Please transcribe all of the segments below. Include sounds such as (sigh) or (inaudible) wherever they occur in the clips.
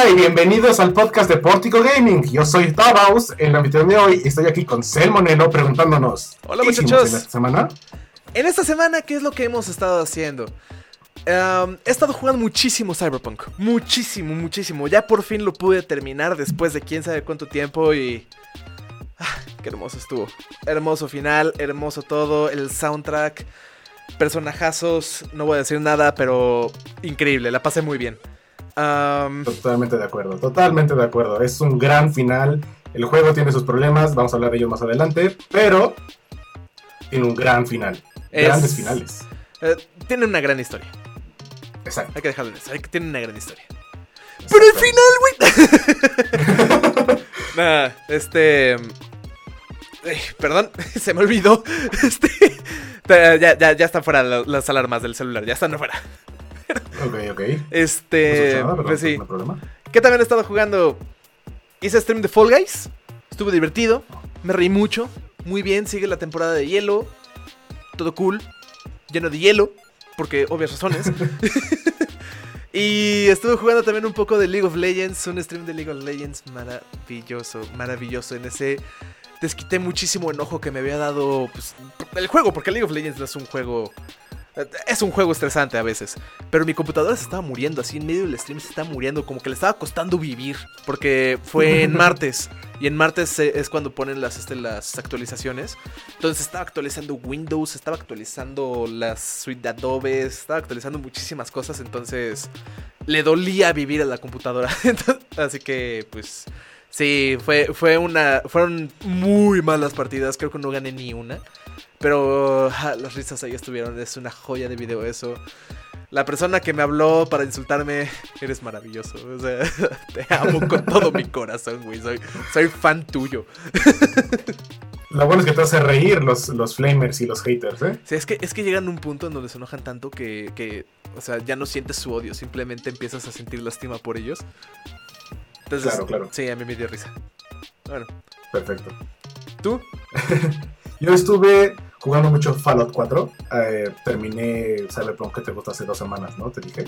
Hola y bienvenidos al podcast de Portico Gaming. Yo soy Tabaus, el anfitrión de hoy, y estoy aquí con Selmonelo preguntándonos. Hola ¿qué muchachos. En esta semana? En esta semana, ¿qué es lo que hemos estado haciendo? Um, he estado jugando muchísimo Cyberpunk. Muchísimo, muchísimo. Ya por fin lo pude terminar después de quién sabe cuánto tiempo y... Ah, qué hermoso estuvo. Hermoso final, hermoso todo, el soundtrack, personajazos, no voy a decir nada, pero increíble, la pasé muy bien. Um, Totalmente de acuerdo, totalmente de acuerdo. Es un gran final. El juego tiene sus problemas, vamos a hablar de ellos más adelante, pero tiene un gran final. Es- Grandes finales. eh, tiene una gran historia. Exacto. Hay que dejarlo en eso, hay que tiene una gran historia. Pero el final, güey. (laughs) Nah, este. Perdón, (laughs) se me olvidó. (laughs) Este. Ya, ya, ya están fuera la- las alarmas del celular, ya están afuera. (laughs) Ok, ok. No Este. nada, pero Pues sí. no problema. ¿Qué también he estado jugando? Hice stream de Fall Guys. Estuvo divertido. Me reí mucho. Muy bien, sigue la temporada de hielo. Todo cool. Lleno de hielo. Porque obvias razones. (laughs) (laughs) y estuve jugando también un poco de League of Legends. Un stream de League of Legends maravilloso. Maravilloso. En ese desquité muchísimo enojo que me había dado pues, el juego. Porque League of Legends no es un juego. Es un juego estresante a veces. Pero mi computadora se estaba muriendo, así en medio del stream se estaba muriendo, como que le estaba costando vivir. Porque fue en (laughs) martes. Y en martes eh, es cuando ponen las, este, las actualizaciones. Entonces estaba actualizando Windows, estaba actualizando las suite de Adobe, estaba actualizando muchísimas cosas. Entonces le dolía vivir a la computadora. (laughs) Entonces, así que, pues. Sí, fue, fue una. Fueron muy malas partidas. Creo que no gané ni una. Pero ja, las risas ahí estuvieron. Es una joya de video eso. La persona que me habló para insultarme, eres maravilloso. O sea, (laughs) te amo con todo mi (laughs) corazón, güey. Soy, soy fan tuyo. (laughs) Lo bueno es que te hace reír los, los flamers y los haters, ¿eh? Sí, es que, es que llegan a un punto en donde se enojan tanto que, que, o sea, ya no sientes su odio. Simplemente empiezas a sentir lástima por ellos. Entonces, Claro, claro. Sí, a mí me dio risa. Bueno, Perfecto. ¿tú? Yo estuve jugando mucho Fallout 4. eh, terminé Cyberpunk que te gustó hace dos semanas, ¿no? Te dije,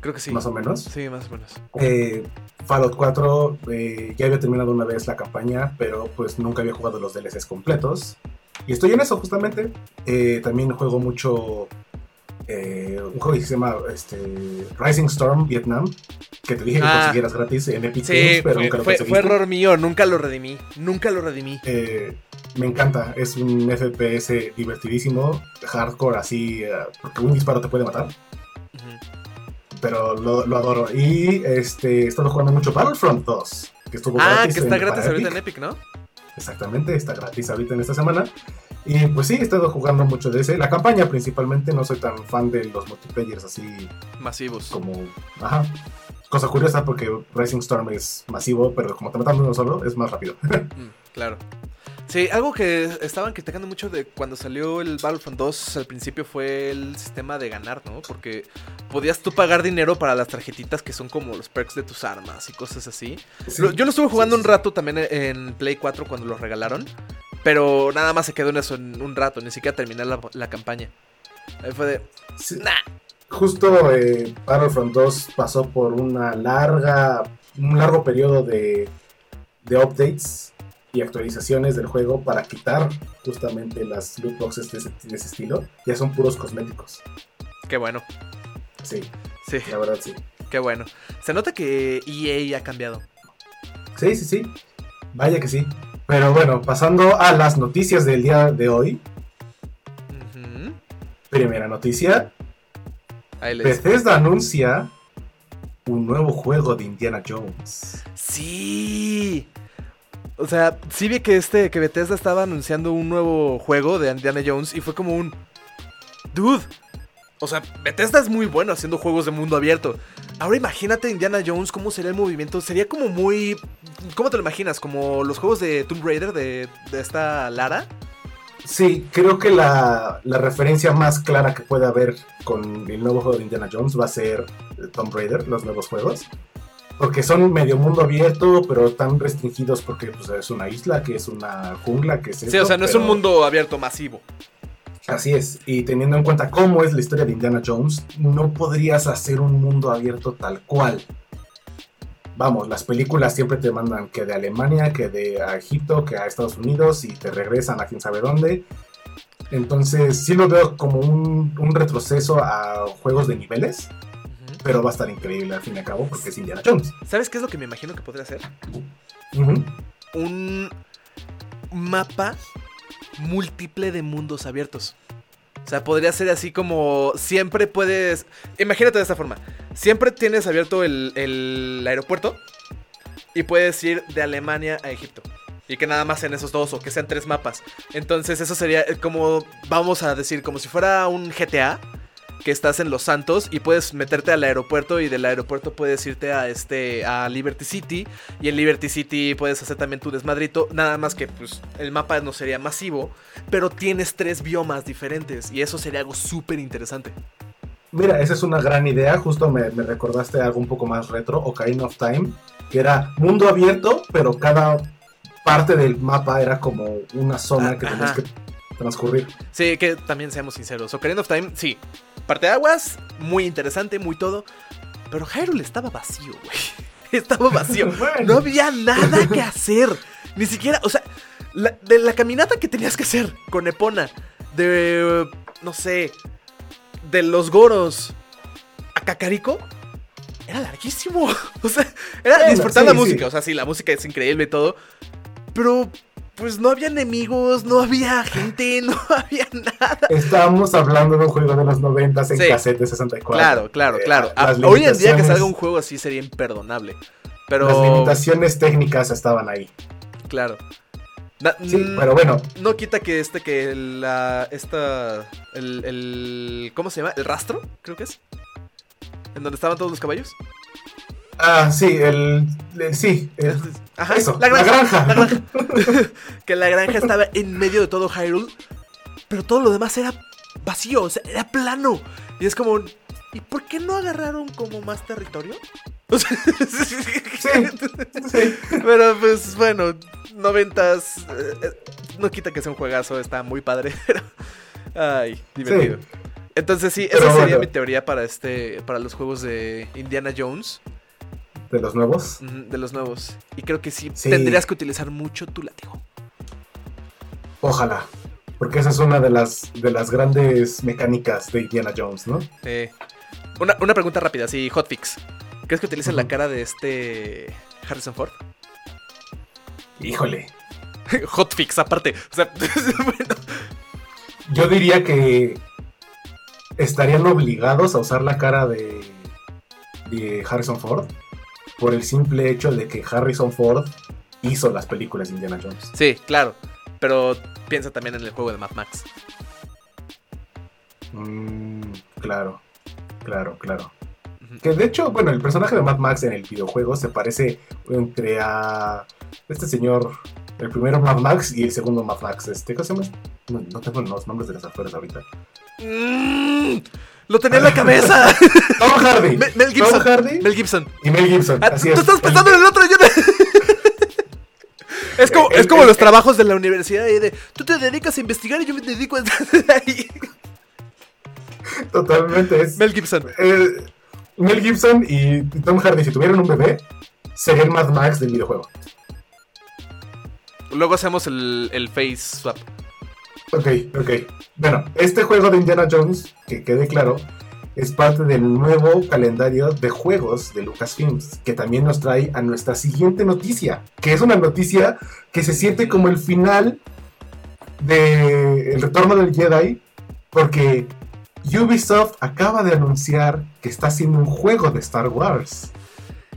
Creo que sí. más o menos. Sí, más o menos. Eh, Fallout 4, eh, ya había terminado una vez la campaña, pero pues nunca había jugado los DLCs completos. Y estoy en eso justamente. Eh, también juego mucho eh, un juego que se llama este, Rising Storm Vietnam, que te dije que Ah. consiguieras gratis en Epic Sí, Games, pero fue, nunca lo fue- fue error mío. Nunca lo redimí. Nunca lo redimí. Eh, me encanta, es un FPS divertidísimo, hardcore así, eh, porque un disparo te puede matar, pero lo, lo adoro. Y este, he estado jugando mucho Battlefront 2, que estuvo Ah, gratis que está en- gratis ahorita Epic. en Epic, ¿no? Exactamente, está gratis ahorita en esta semana. Y pues sí, he estado jugando mucho de ese. La campaña principalmente, no soy tan fan de los multiplayers así Masivos. como... Ajá. Cosa curiosa porque Rising Storm es masivo, pero como te matan uno solo, es más rápido. (laughs) Mm, claro. Sí, algo que estaban criticando mucho de cuando salió el Battlefront 2 al principio fue el sistema de ganar, ¿no? Porque podías tú pagar dinero para las tarjetitas que son como los perks de tus armas y cosas así. Sí. Lo- yo lo estuve jugando un rato también en Play 4 cuando los regalaron, pero nada más se quedó en eso en un rato, ni siquiera terminé la, la campaña. Ahí fue de, Sí. nah, Justo eh, Battlefront 2 pasó por una larga, un largo periodo de, de updates y actualizaciones del juego para quitar justamente las loot boxes de ese, de ese estilo. Ya son puros cosméticos. qué bueno. Sí, Sí, la verdad sí. qué bueno. Se nota que EA ha cambiado. Sí, sí, sí. Vaya que sí. Pero bueno, pasando a las noticias del día de hoy. Primera noticia. Ahí les... Bethesda anuncia un nuevo juego de Indiana Jones. Sí. O sea, sí vi que este que Bethesda estaba anunciando un nuevo juego de Indiana Jones y fue como un dude. O sea, Bethesda es muy bueno haciendo juegos de mundo abierto. Ahora imagínate Indiana Jones cómo sería el movimiento, sería como muy ¿Cómo te lo imaginas? Como los juegos de Tomb Raider de, de esta Lara. Sí, creo que la, la referencia más clara que puede haber con el nuevo juego de Indiana Jones va a ser Tomb Raider, los nuevos juegos. Porque son medio mundo abierto, pero tan restringidos porque pues, es una isla, que es una jungla, que es Sí, esto, o sea, no es un mundo abierto masivo. Así es, y teniendo en cuenta cómo es la historia de Indiana Jones, no podrías hacer un mundo abierto tal cual. vamos, las películas siempre te mandan que de Alemania, que de Egipto, que a Estados Unidos y te regresan a quién sabe dónde. Entonces sí lo veo como un, un retroceso a juegos de niveles. Pero va a estar increíble al fin y al cabo porque es Indiana Jones. ¿Sabes qué es lo que me imagino que podría ser? Ujú. Un mapa múltiple de mundos abiertos. O sea, podría ser así como siempre puedes... Imagínate de esta forma. Siempre tienes abierto el, el aeropuerto y puedes ir de Alemania a Egipto. Y que nada más sean esos dos o que sean tres mapas. Entonces eso sería como, vamos a decir, como si fuera un GTA. Que estás en Los Santos y puedes meterte al aeropuerto y del aeropuerto puedes irte a este a Liberty City y en Liberty City puedes hacer también tu desmadrito, nada más que pues el mapa no sería masivo, pero tienes tres biomas diferentes y eso sería algo súper interesante. Mira, esa es una gran idea. Justo me, me recordaste algo un poco más retro, Ocarina of Time, que era mundo abierto, pero cada parte del mapa era como una zona Ah, que tenías que transcurrir. Sí, que también seamos sinceros, Ocarina of Time, sí, parte de aguas, muy interesante, muy todo, pero Hyrule estaba vacío, güey. (laughs) Estaba vacío. (laughs) Bueno. No había nada que hacer. Ni siquiera, o sea, la- de la caminata que tenías que hacer con Epona, de, no sé, de los goros a Cacarico, era larguísimo. (laughs) O sea, era Bueno, disfrutar sí, la sí. música. O sea, sí, la música es increíble y todo. Pero, pues no había enemigos, no había gente, (laughs) no había nada. Estábamos hablando de un juego de los 90 en Sí. cassette de 64. Claro, claro, Eh, claro. Ah, Hoy en día que salga un juego así sería imperdonable. Pero, Las limitaciones técnicas estaban ahí. claro. Na- Sí, mm, pero bueno, No quita que este, que la. Esta. El, el. ¿Cómo se llama? ¿El rastro? Creo que es. En donde estaban todos los caballos. Ah, sí, el, el- sí, el- Ajá. eso, la granja. la granja. la (laughs) granja. que la granja estaba en medio de todo Hyrule. Pero todo lo demás era vacío. O sea, era plano. Y es como. ¿Y por qué no agarraron como más territorio? (laughs) Sea, sí. Pero pues bueno, noventas. eh, eh, no quita que sea un juegazo, está muy padre. (laughs) Pero. Ay, divertido. Entonces sí, esa Pero sería bueno. mi teoría para este. para los juegos de Indiana Jones. De los nuevos. De los nuevos. Y creo que sí, Sí. tendrías que utilizar mucho tu látigo. Ojalá. Porque esa es una de las, de las grandes mecánicas de Indiana Jones, ¿no? Eh, una, una pregunta rápida, sí, hotfix. ¿Crees que utilicen la cara de este. Harrison Ford? Híjole. (laughs) hotfix, aparte. O sea, (laughs) bueno, Yo diría que estarían obligados a usar la cara de, de Harrison Ford por el simple hecho de que Harrison Ford hizo las películas de Indiana Jones. sí, claro. Pero piensa también en el juego de Mad Max. Mm, claro, claro, claro. Que de hecho, bueno, el personaje de Mad Max en el videojuego se parece entre a este señor, el primero Mad Max y el segundo Mad Max. Este, ¿Cómo se llama? No, no tengo los nombres de las afueras ahorita. Mm, lo tenía en la cabeza. (laughs) Tom Hardy. Mel, Mel Gibson. Tom Hardy Mel Gibson. y Mel Gibson. Ah, así tú es. estás pensando en el otro. Yo (laughs) es como, El- es como el- los el- trabajos de la universidad y de tú te dedicas a investigar y yo me dedico a (laughs) ahí. Totalmente. Es, Mel Gibson. eh, Mel Gibson y Tom Hardy, si tuvieran un bebé, sería el Mad Max del videojuego. Luego hacemos el face swap. Ok, ok. Bueno, este juego de Indiana Jones, que quede claro, es parte del nuevo calendario de juegos de Lucasfilms, que también nos trae a nuestra siguiente noticia, que es una noticia que se siente como el final de El Retorno del Jedi, porque Ubisoft acaba de anunciar que está haciendo un juego de Star Wars.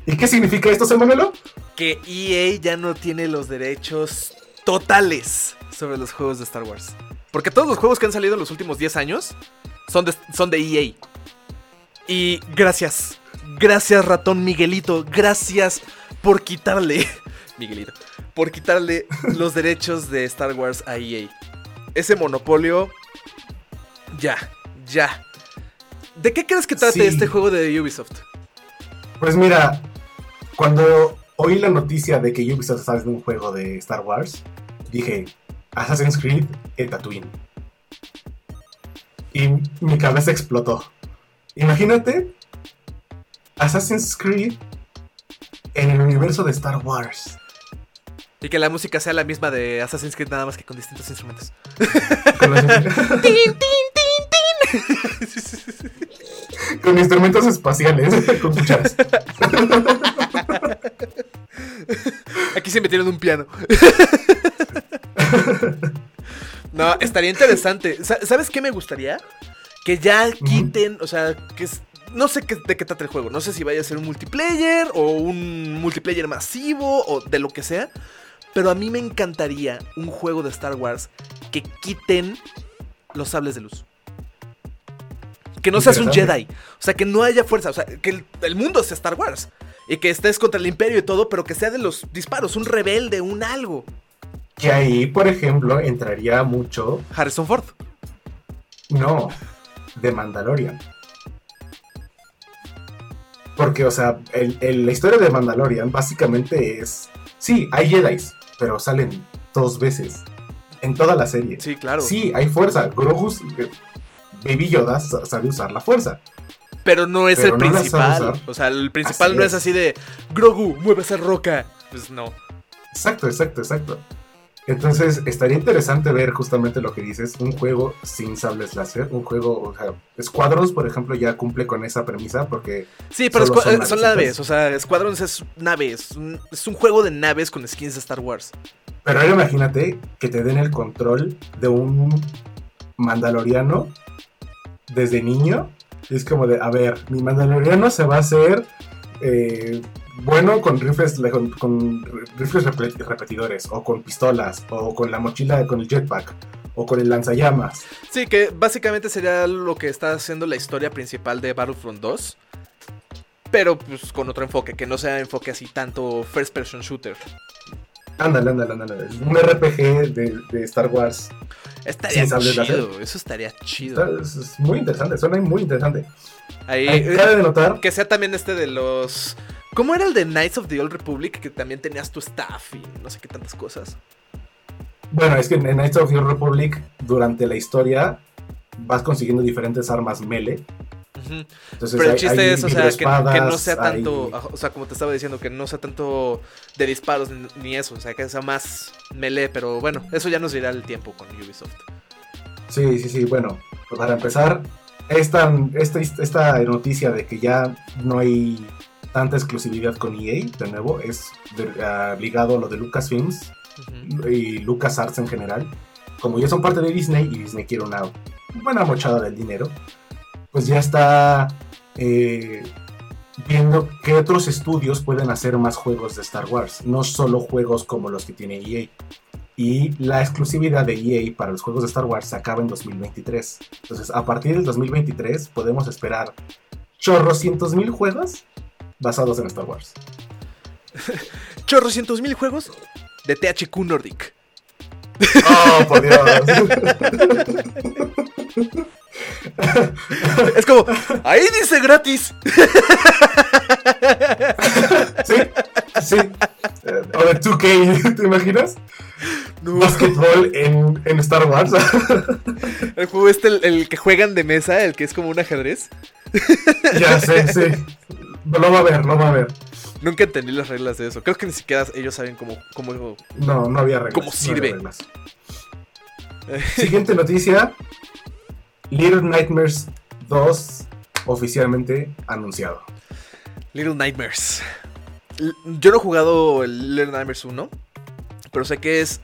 ¿Y qué significa esto, Samuelo? Que EA ya no tiene los derechos totales sobre los juegos de Star Wars. Porque todos los juegos que han salido en los últimos 10 años son de, son de EA. Y gracias. Gracias, ratón Miguelito. Gracias por quitarle. (laughs) Miguelito. Por quitarle (laughs) los derechos de Star Wars a EA. Ese monopolio. Ya. Ya. ¿De qué crees que trate Sí. este juego de Ubisoft? Pues mira, cuando oí la noticia de que Ubisoft está haciendo un juego de Star Wars, dije, Assassin's Creed en Tatooine. Y mi cabeza explotó. Imagínate, Assassin's Creed en el universo de Star Wars. Y que la música sea la misma de Assassin's Creed, nada más que con distintos instrumentos. con (laughs) instrumentos espaciales, (laughs) con cucharas. (laughs) Aquí se metieron un piano. no, estaría interesante. ¿Sabes qué me gustaría? Que ya quiten, o sea, que no sé qué, de qué trata el juego. No sé si vaya a ser un multiplayer o un multiplayer masivo o de lo que sea. Pero a mí me encantaría un juego de Star Wars que quiten los sables de luz. Que no seas un Jedi. O sea, que no haya fuerza. O sea, que el, mundo sea Star Wars. Y que estés contra el imperio y todo, pero que sea de los disparos, un rebelde, un algo. Que ahí, por ejemplo, entraría mucho. Harrison Ford. No, de Mandalorian. Porque, o sea, la historia de Mandalorian básicamente es. Sí, hay Jedi, pero salen dos veces. En toda la serie. Sí, claro. Sí, hay fuerza. Grogu, eh, Baby Yoda sabe usar la fuerza. Pero no es el principal. O sea, el principal no es. así de Grogu, mueve esa roca. Pues no. Exacto, exacto, exacto. Entonces, estaría interesante ver justamente lo que dices, un juego sin sables láser, un juego, o sea, Squadrons, por ejemplo, ya cumple con esa premisa porque... Sí, pero son, naves, o sea, Squadrons es naves, es un juego de naves con skins de Star Wars. Pero ahora imagínate que te den el control de un mandaloriano desde niño. Es como de, a ver, mi mandaloriano se va a hacer... Eh, bueno con rifles, con, rifles repetidores, o con pistolas, o con la mochila con el jetpack, o con el lanzallamas. Sí, que básicamente sería lo que está haciendo la historia principal de Battlefront 2. Pero pues con otro enfoque, que no sea enfoque así tanto first person shooter. Ándale, ándale, ándale. Un RPG de, Star Wars. Estaría chido, eso estaría chido. es muy interesante, suena muy interesante. Ahí, de notar. Que sea también este de los ¿Cómo era el de Knights of the Old Republic? Que también tenías tu staff y no sé qué tantas cosas. Bueno, es que en Knights of the Old Republic, durante la historia, vas consiguiendo diferentes armas melee. Pero el chiste es, o sea, que, no sea tanto, o sea, como te estaba diciendo, que no sea tanto de disparos ni eso, o sea, que sea más melee, pero bueno, eso ya nos dirá el tiempo con Ubisoft. Sí, sí, sí, bueno, pues para empezar, esta, esta, esta noticia de que ya no hay tanta exclusividad con EA, de nuevo, es ligado a lo de Lucasfilms y LucasArts en general. Como ya son parte de Disney y Disney quiere una buena mochada del dinero, pues ya está eh, viendo qué otros estudios pueden hacer más juegos de Star Wars, no solo juegos como los que tiene EA. Y la exclusividad de EA para los juegos de Star Wars se acaba en 2023. Entonces, a partir del 2023 podemos esperar chorrocientos mil juegos basados en Star Wars. (laughs) Chorrocientos mil juegos de THQ Nordic. Oh, por Dios. (laughs) (laughs) Es como, ahí dice gratis. (laughs) Sí, sí. O de 2K, (laughs) ¿te imaginas? No. Basketball en, en, Star Wars. El juego este, el, el, que juegan de mesa, el que es como un ajedrez. Ya sé, sí. Lo va a ver, lo va a ver. Nunca entendí las reglas de eso. Creo que ni siquiera ellos saben cómo. cómo no, no había reglas. ¿Cómo sirve? Siguiente noticia: Little Nightmares 2 oficialmente anunciado. Little Nightmares. Yo no he jugado el Little Nightmares 1, pero sé que es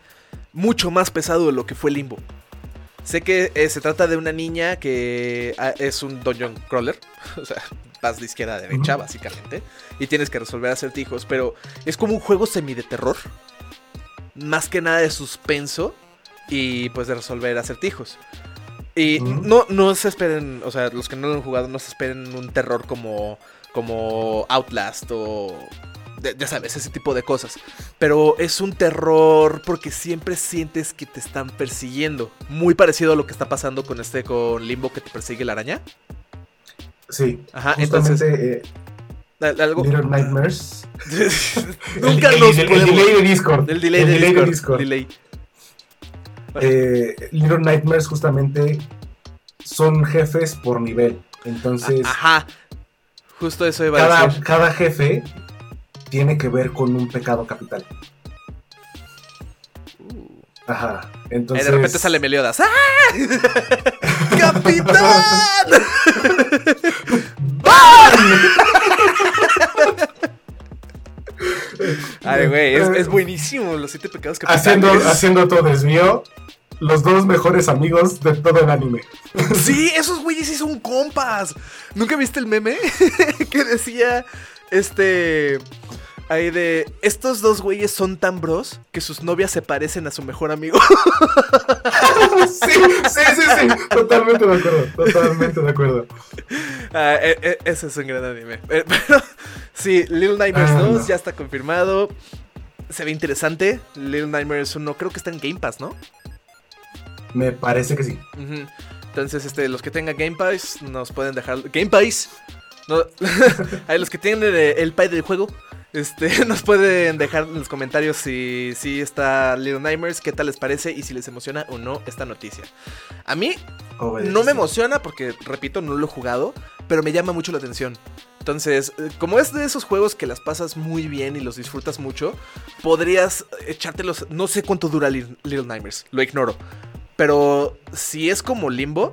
mucho más pesado de lo que fue Limbo. Sé que eh, se trata de una niña que ah, es un dungeon crawler. (laughs) O sea, vas de izquierda a derecha, básicamente. Y tienes que resolver acertijos. Pero es como un juego semi de terror. Más que nada de suspenso. Y pues de resolver acertijos. Y no, no se esperen, o sea, los que no lo han jugado, no se esperen un terror como, como Outlast o ya sabes, ese tipo de cosas. Pero es un terror porque siempre sientes que te están persiguiendo. Muy parecido a lo que está pasando con este, con Limbo que te persigue la araña. Sí, Ajá, entonces... Eh, ¿Algo? Little Nightmares. (laughs) Nunca el, el, delay de Discord. El delay, de, Discord. Eh, Little Nightmares justamente son jefes por nivel. Entonces... Ajá. Justo eso iba cada, a decir. Cada jefe tiene que ver con un pecado capital. Uh. Ajá. Y Entonces. de repente sale Meliodas. ¡Ah! (laughs) ¡Capitán! (laughs) (laughs) Ay, güey, es, es buenísimo. Los siete pecados capitales. Haciendo, haciendo todo desvío. Los dos mejores amigos de todo el anime. (laughs) Sí, esos güeyes sí son compas. ¿Nunca viste el meme? (laughs) que decía, este... Ahí de, estos dos güeyes son tan bros que sus novias se parecen a su mejor amigo. (laughs) sí, sí, sí, sí. Totalmente de acuerdo. Totalmente de acuerdo. Ah, e- e- ese es un gran anime. Eh, (laughs) Pero sí, Little Nightmares Ah, 2 no. ya está confirmado. Se ve interesante. Little Nightmares 1 creo que está en Game Pass, ¿no? Me parece que sí. Entonces, este, los que tengan Game Pass nos pueden dejar. Game Pass. No, (laughs) los que tienen eh, el pay del juego. Este, (laughs) nos pueden dejar en los comentarios si, si está Little Nightmares, qué tal les parece y si les emociona o no esta noticia. A mí no me emociona porque, repito, no lo he jugado, pero me llama mucho la atención. Entonces, eh, como es de esos juegos que las pasas muy bien y los disfrutas mucho, podrías echártelos. No sé cuánto dura Little Little Nightmares, lo ignoro. Pero si es como Limbo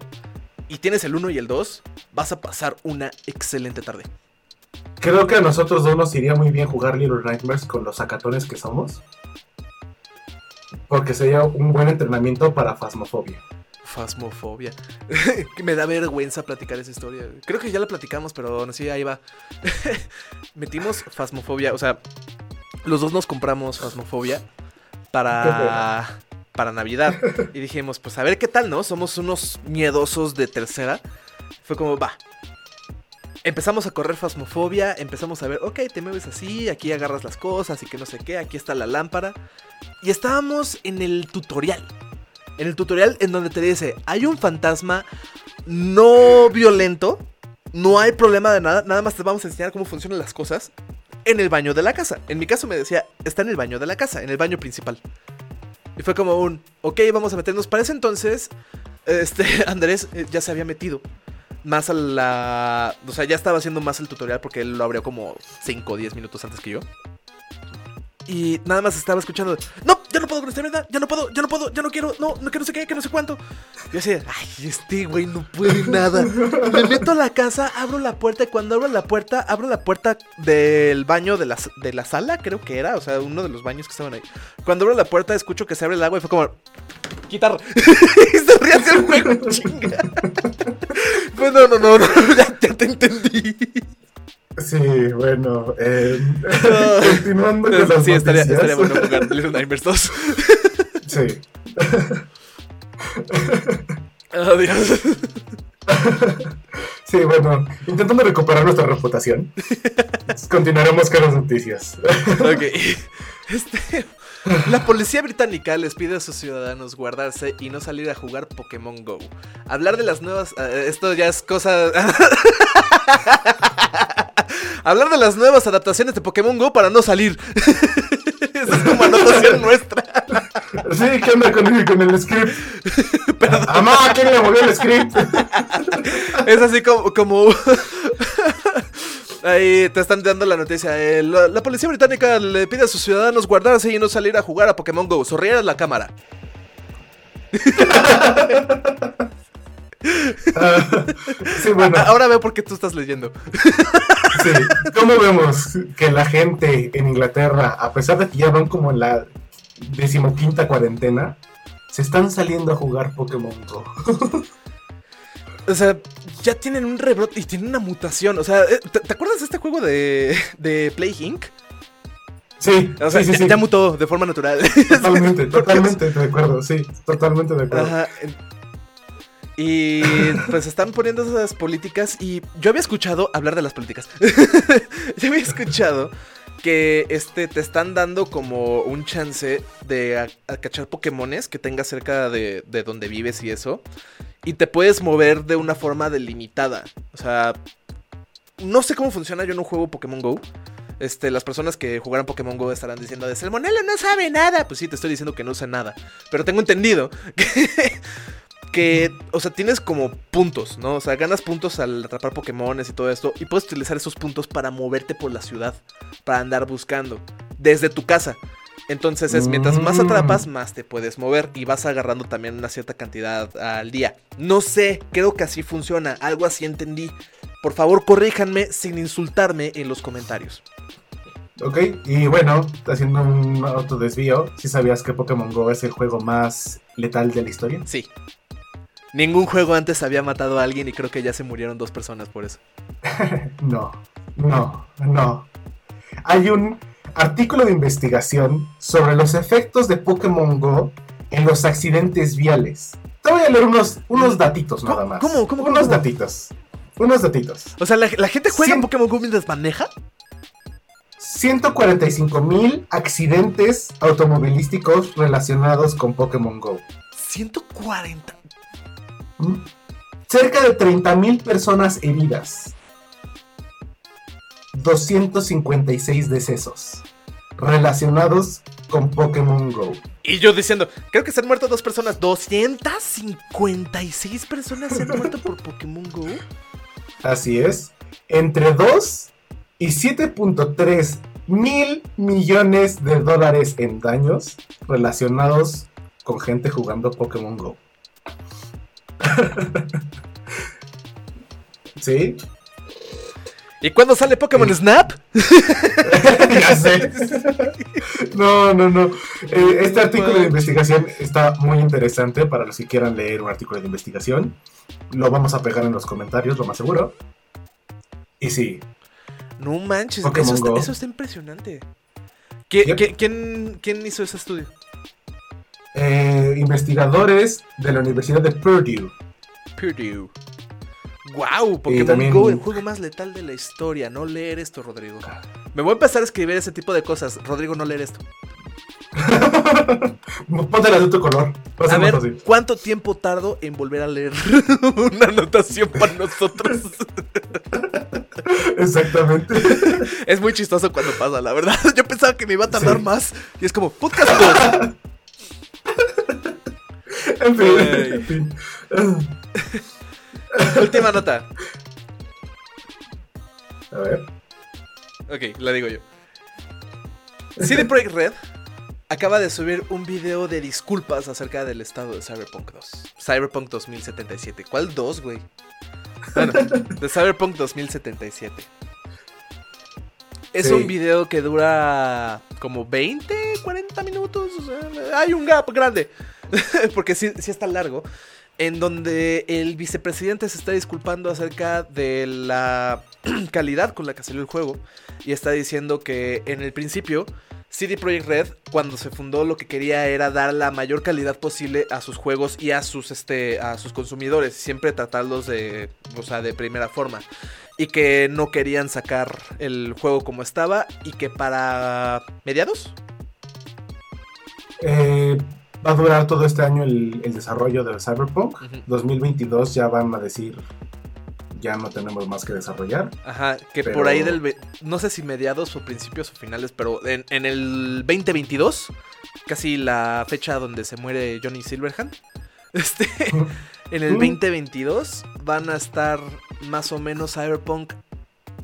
y tienes el 1 y el 2, vas a pasar una excelente tarde. Creo que a nosotros dos nos iría muy bien jugar Little Nightmares con los sacatones que somos. Porque sería un buen entrenamiento para Fasmofobia. Fasmofobia. (laughs) Me da vergüenza platicar esa historia. Creo que ya la platicamos, pero aún así ahí va. (laughs) Metimos Fasmofobia. O sea, los dos nos compramos Fasmofobia para, para Navidad. (laughs) Y dijimos, pues a ver qué tal, ¿no? Somos unos miedosos de tercera. Fue como, va. Empezamos a correr Fasmofobia, empezamos a ver, ok, te mueves así, aquí agarras las cosas y que no sé qué, aquí está la lámpara. Y estábamos en el tutorial. En el tutorial en donde te dice, hay un fantasma no violento, no hay problema de nada, nada más te vamos a enseñar cómo funcionan las cosas en el baño de la casa. En mi caso me decía, está en el baño de la casa, en el baño principal. Y fue como un, ok, vamos a meternos. Para ese entonces, este, (laughs) Andrés eh, ya se había metido más a la... O sea, ya estaba haciendo más el tutorial porque él lo abrió como 5 o 10 minutos antes que yo. Y nada más estaba escuchando, no, ya no puedo con esta verdad, ya no puedo, ya no puedo, ya no quiero, no, no que no sé qué, que no sé cuánto. Yo así, ay, este güey no puede nada. Me meto a la casa, abro la puerta y cuando abro la puerta, abro la puerta del baño de la, de la sala, creo que era, o sea, uno de los baños que estaban ahí. Cuando abro la puerta escucho que se abre el agua y fue como, quitar. (laughs) y se ríe el juego, chinga. (laughs) pues no, no, no, no, (laughs) ya te entendí. Sí, bueno. eh, (laughs) continuando con las sí, estaría, noticias. estaría bueno jugar Little Nightmares 2. (laughs) Sí. (laughs) Dios. Sí, bueno. Intentando recuperar nuestra reputación. Continuaremos con las noticias. Ok. Este, la policía británica les pide a sus ciudadanos guardarse y no salir a jugar Pokémon Go. Hablar de las nuevas... eh, esto ya es cosa... (laughs) Hablar de las nuevas adaptaciones de Pokémon Go para no salir. (laughs) Esa es como anotación nuestra. Sí, ¿qué onda con el, con el script? (laughs) Amá, ¿quién le movió el script? Es así como... como... Ahí te están dando la noticia. eh, la, la policía británica le pide a sus ciudadanos guardarse y no salir a jugar a Pokémon Go. Sonríe a la cámara. Ah, (laughs) sí, bueno. Ahora veo por qué tú estás leyendo. (laughs) Sí. ¿Cómo vemos que la gente en Inglaterra, a pesar de que ya van como en la decimoquinta cuarentena, se están saliendo a jugar Pokémon Go? (laughs) O sea, ya tienen un rebrote y tienen una mutación. O sea, eh, ¿te, te acuerdas de este juego de, de Play Inc? Sí, O sea, sí, sí, ya, ya mutó de forma natural. (laughs) Totalmente, totalmente de acuerdo, sí, totalmente de acuerdo. Ajá. Y pues están poniendo esas políticas y yo había escuchado hablar de las políticas. (laughs) yo había escuchado que este te están dando como un chance de a- cachar Pokémones que tengas cerca de, de donde vives y eso. Y te puedes mover de una forma delimitada. O sea, no sé cómo funciona, yo no juego Pokémon Go. Este, las personas que jugaran Pokémon Go estarán diciendo de Salmonella no sabe nada. Pues sí, te estoy diciendo que no sé nada. Pero tengo entendido (laughs) que, que, o sea, tienes como puntos, ¿no? O sea, ganas puntos al atrapar Pokémones y todo esto. Y puedes utilizar esos puntos para moverte por la ciudad, para andar buscando, desde tu casa. Entonces es, mientras más Mm. atrapas, más te puedes mover y vas agarrando también una cierta cantidad al día. No sé, creo que así funciona, algo así entendí. Por favor, corríjanme sin insultarme en los comentarios. Ok, y bueno, haciendo un autodesvío, ¿sí sabías que Pokémon Go es el juego más letal de la historia? Sí. Ningún juego antes había matado a alguien y creo que ya se murieron dos personas por eso. (laughs) No, no, no. Hay un artículo de investigación sobre los efectos de Pokémon Go en los accidentes viales. Te voy a leer unos, unos datitos ¿Cómo? nada más. ¿Cómo? ¿Cómo? Unos ¿Cómo? datitos. Unos datitos. O sea, ¿la, la gente juega Cien- Pokémon Go mientras maneja? 145 mil accidentes automovilísticos relacionados con Pokémon Go. 140. Cerca de 30 mil personas heridas. 256 decesos relacionados con Pokémon Go. Y yo diciendo, creo que se han muerto dos personas. 256 personas se han muerto por Pokémon Go. Así es. Entre 2 y 7.3 mil millones de dólares en daños relacionados con gente jugando Pokémon Go. (laughs) ¿Sí? ¿Y cuándo sale Pokémon Snap? (laughs) ya sé. No, no, no. Eh, este artículo de investigación está muy interesante para los que quieran leer un artículo de investigación. Lo vamos a pegar en los comentarios, lo más seguro. Y sí, No manches, eso está, eso está impresionante. ¿Qui- Yep. qui- quién, quién hizo ese estudio? Eh, investigadores de la Universidad de Purdue. Purdue. Wow, Pokémon también- Go, el juego más letal de la historia. No leer esto, Rodrigo. Me voy a empezar a escribir ese tipo de cosas. Rodrigo, no leer esto. (laughs) Póntela de tu color. Va a A ver, fácil. ¿cuánto tiempo tardo en volver a leer (laughs) una anotación para nosotros? (laughs) Exactamente. es muy chistoso cuando pasa, la verdad. Yo pensaba que me iba a tardar Sí. más. Y es como, podcast 2. En fin, Ay. en fin. Última nota. A ver. Ok, la digo yo. CD Projekt Red acaba de subir un video de disculpas acerca del estado de Cyberpunk 2. Cyberpunk 2077. ¿Cuál 2, güey? Bueno, de Cyberpunk 2077. Es Sí. un video que dura como 20, 40 minutos. o sea, hay un gap grande. (laughs) Porque sí, está largo. En donde el vicepresidente se está disculpando acerca de la (clears throat) calidad con la que salió el juego. Y está diciendo que en el principio, CD Projekt Red, cuando se fundó, lo que quería era dar la mayor calidad posible a sus juegos y a sus, este, a sus consumidores. Siempre tratarlos de, o sea, de primera forma. Y que no querían sacar el juego como estaba. Y que para mediados, Eh, va a durar todo este año el, el desarrollo de Cyberpunk. Ujú. 2022 ya van a decir, ya no tenemos más que desarrollar. Ajá, que Pero- por ahí del... No sé si mediados o principios o finales, pero en, en el 2022, casi la fecha donde se muere Johnny Silverhand, (laughs) este, (laughs) en el Mm. 2022 van a estar más o menos Cyberpunk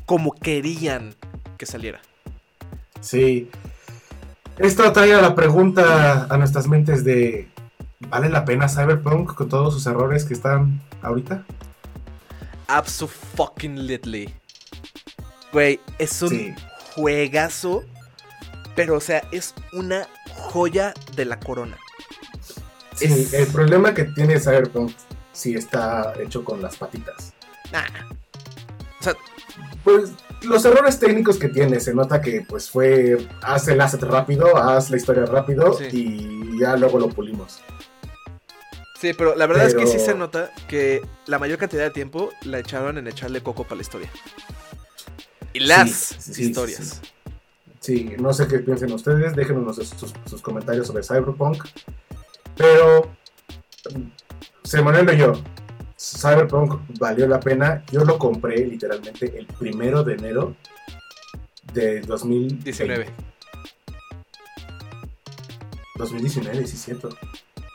como querían que saliera. Sí. Esto trae a la pregunta a nuestras mentes de, ¿vale la pena Cyberpunk con todos sus errores que están ahorita? Absolutely. Güey, es un Sí. juegazo, pero o sea, es una joya de la corona. Sí, Es- el problema que tiene Cyberpunk sí está hecho con las patitas. Nah. O sea, Pues los errores técnicos que tiene, se nota que pues fue, haz el asset rápido, haz la historia rápido Sí. y ya luego lo pulimos. Sí, pero la verdad es que sí se nota que la mayor cantidad de tiempo la echaron en echarle coco para la historia. Y las Sí, sí, sí, historias. Sí, no sé qué piensen ustedes, déjenos sus, comentarios sobre Cyberpunk. Pero, Semanelo y yo, Cyberpunk valió la pena. Yo lo compré literalmente el primero de enero de 2019. 19. 2019, sí, cierto.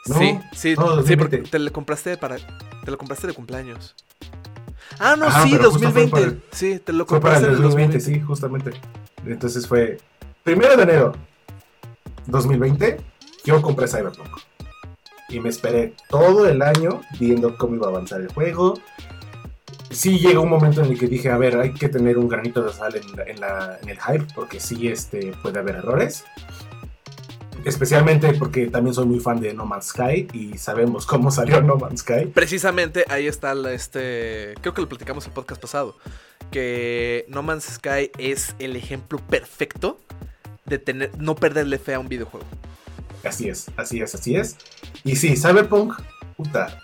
No, sí, sí, no, sí, porque 2020. te lo compraste para. Te lo compraste de cumpleaños. Ah, no, Ajá, sí, pero justo fue 2020. para- Sí, te lo Fue para compraste el en el 2020, sí, justamente. Entonces fue primero de enero 2020, yo compré Cyberpunk. Y me esperé todo el año viendo cómo iba a avanzar el juego. Sí llegó un momento en el que dije, a ver, hay que tener un granito de sal en, la- en el hype, porque sí este, puede haber errores. Especialmente porque también soy muy fan de No Man's Sky y sabemos cómo salió No Man's Sky. Precisamente ahí está este. Creo que lo platicamos el podcast pasado. Que No Man's Sky es el ejemplo perfecto de tener, no perderle fe a un videojuego. Así es, así es, así es. Y sí, Cyberpunk, puta,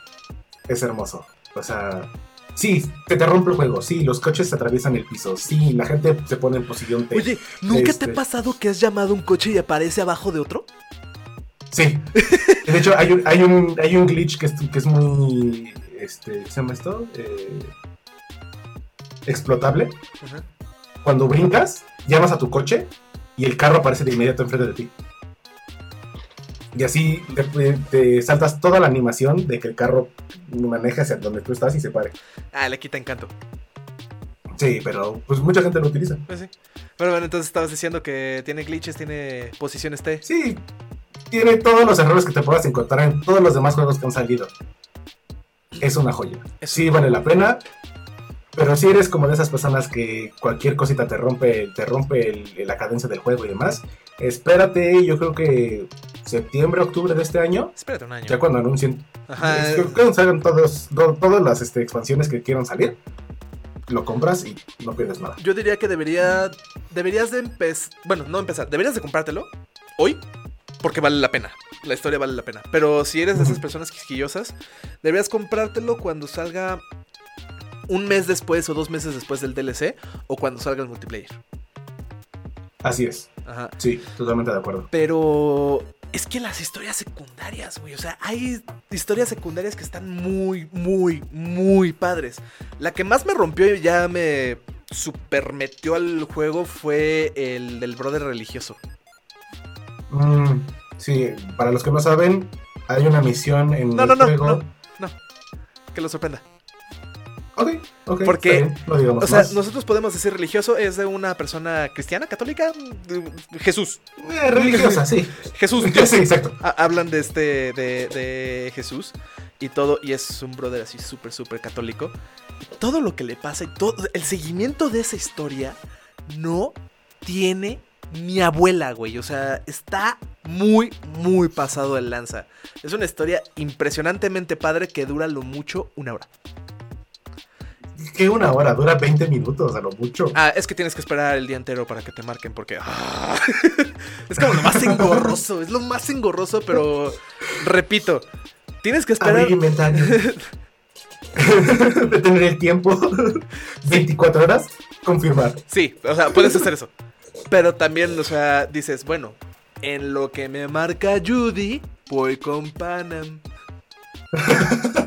es hermoso. O sea, sí, te, te rompe el juego, sí, los coches se atraviesan el piso, sí, la gente se pone en posición T. Oye, ¿nunca Este- te ha pasado que has llamado un coche y aparece abajo de otro? Sí. De hecho, hay un, hay un, hay un glitch que es, que es muy. Este, ¿Qué se llama esto? Eh, explotable. Cuando brincas, llamas a tu coche y el carro aparece de inmediato enfrente de ti. Y así te, te saltas toda la animación de que el carro maneja hacia donde tú estás y se pare. Ah, le quita encanto. Sí, pero pues mucha gente lo utiliza. Pues sí. Bueno, bueno, entonces estabas diciendo que tiene glitches, tiene posiciones T. Sí, tiene todos los errores que te puedas encontrar en todos los demás juegos que han salido. Es una joya. Es Sí, vale la pena. Pero si eres como de esas personas que cualquier cosita te rompe, te rompe el- la cadencia del juego y demás, espérate, yo creo que septiembre, octubre de este año, Espérate un año. ya cuando anuncien, Ajá. es cuando salgan todos, todas las este, expansiones que quieran salir, lo compras y no pierdes nada. Yo diría que debería. Deberías de empezar. Bueno, no empezar. Deberías de comprártelo hoy. Porque vale la pena. La historia vale la pena. Pero si eres de esas personas quisquillosas, deberías comprártelo cuando salga un mes después o dos meses después del DLC. O cuando salga el multiplayer. Así es. Ajá. Sí, totalmente de acuerdo. Pero es que las historias secundarias, güey. O sea, hay historias secundarias que están muy, muy, muy padres. La que más me rompió y ya me super metió al juego fue el del brother religioso. Mm, sí, para los que no saben, hay una misión en No, el no, no, juego. no. Que lo sorprenda. Ok, ok. Porque, bien, no O sea, más. nosotros podemos decir religioso es de una persona cristiana, católica. de- Jesús. Eh, religiosa, sí. (laughs) Jesús, (laughs) Dios. sí, exacto. Ha- Hablan de este, de, de Jesús y todo, y es un brother así súper, súper católico. Todo lo que le pasa y todo, el seguimiento de esa historia no tiene mi abuela, güey. O sea, está muy, muy pasado el lanza. Es una historia impresionantemente padre que dura lo mucho una hora. Que una hora, dura 20 minutos a lo mucho. Ah, es que tienes que esperar el día entero para que te marquen porque... ah, (laughs) es como lo más engorroso, es lo más engorroso, pero repito, tienes que esperar... Inventario. (laughs) (laughs) Detener el tiempo. 24 horas. Confirmar. Sí, o sea, puedes hacer eso. Pero también, o sea, dices, bueno, en lo que me marca Judy, voy con Panam.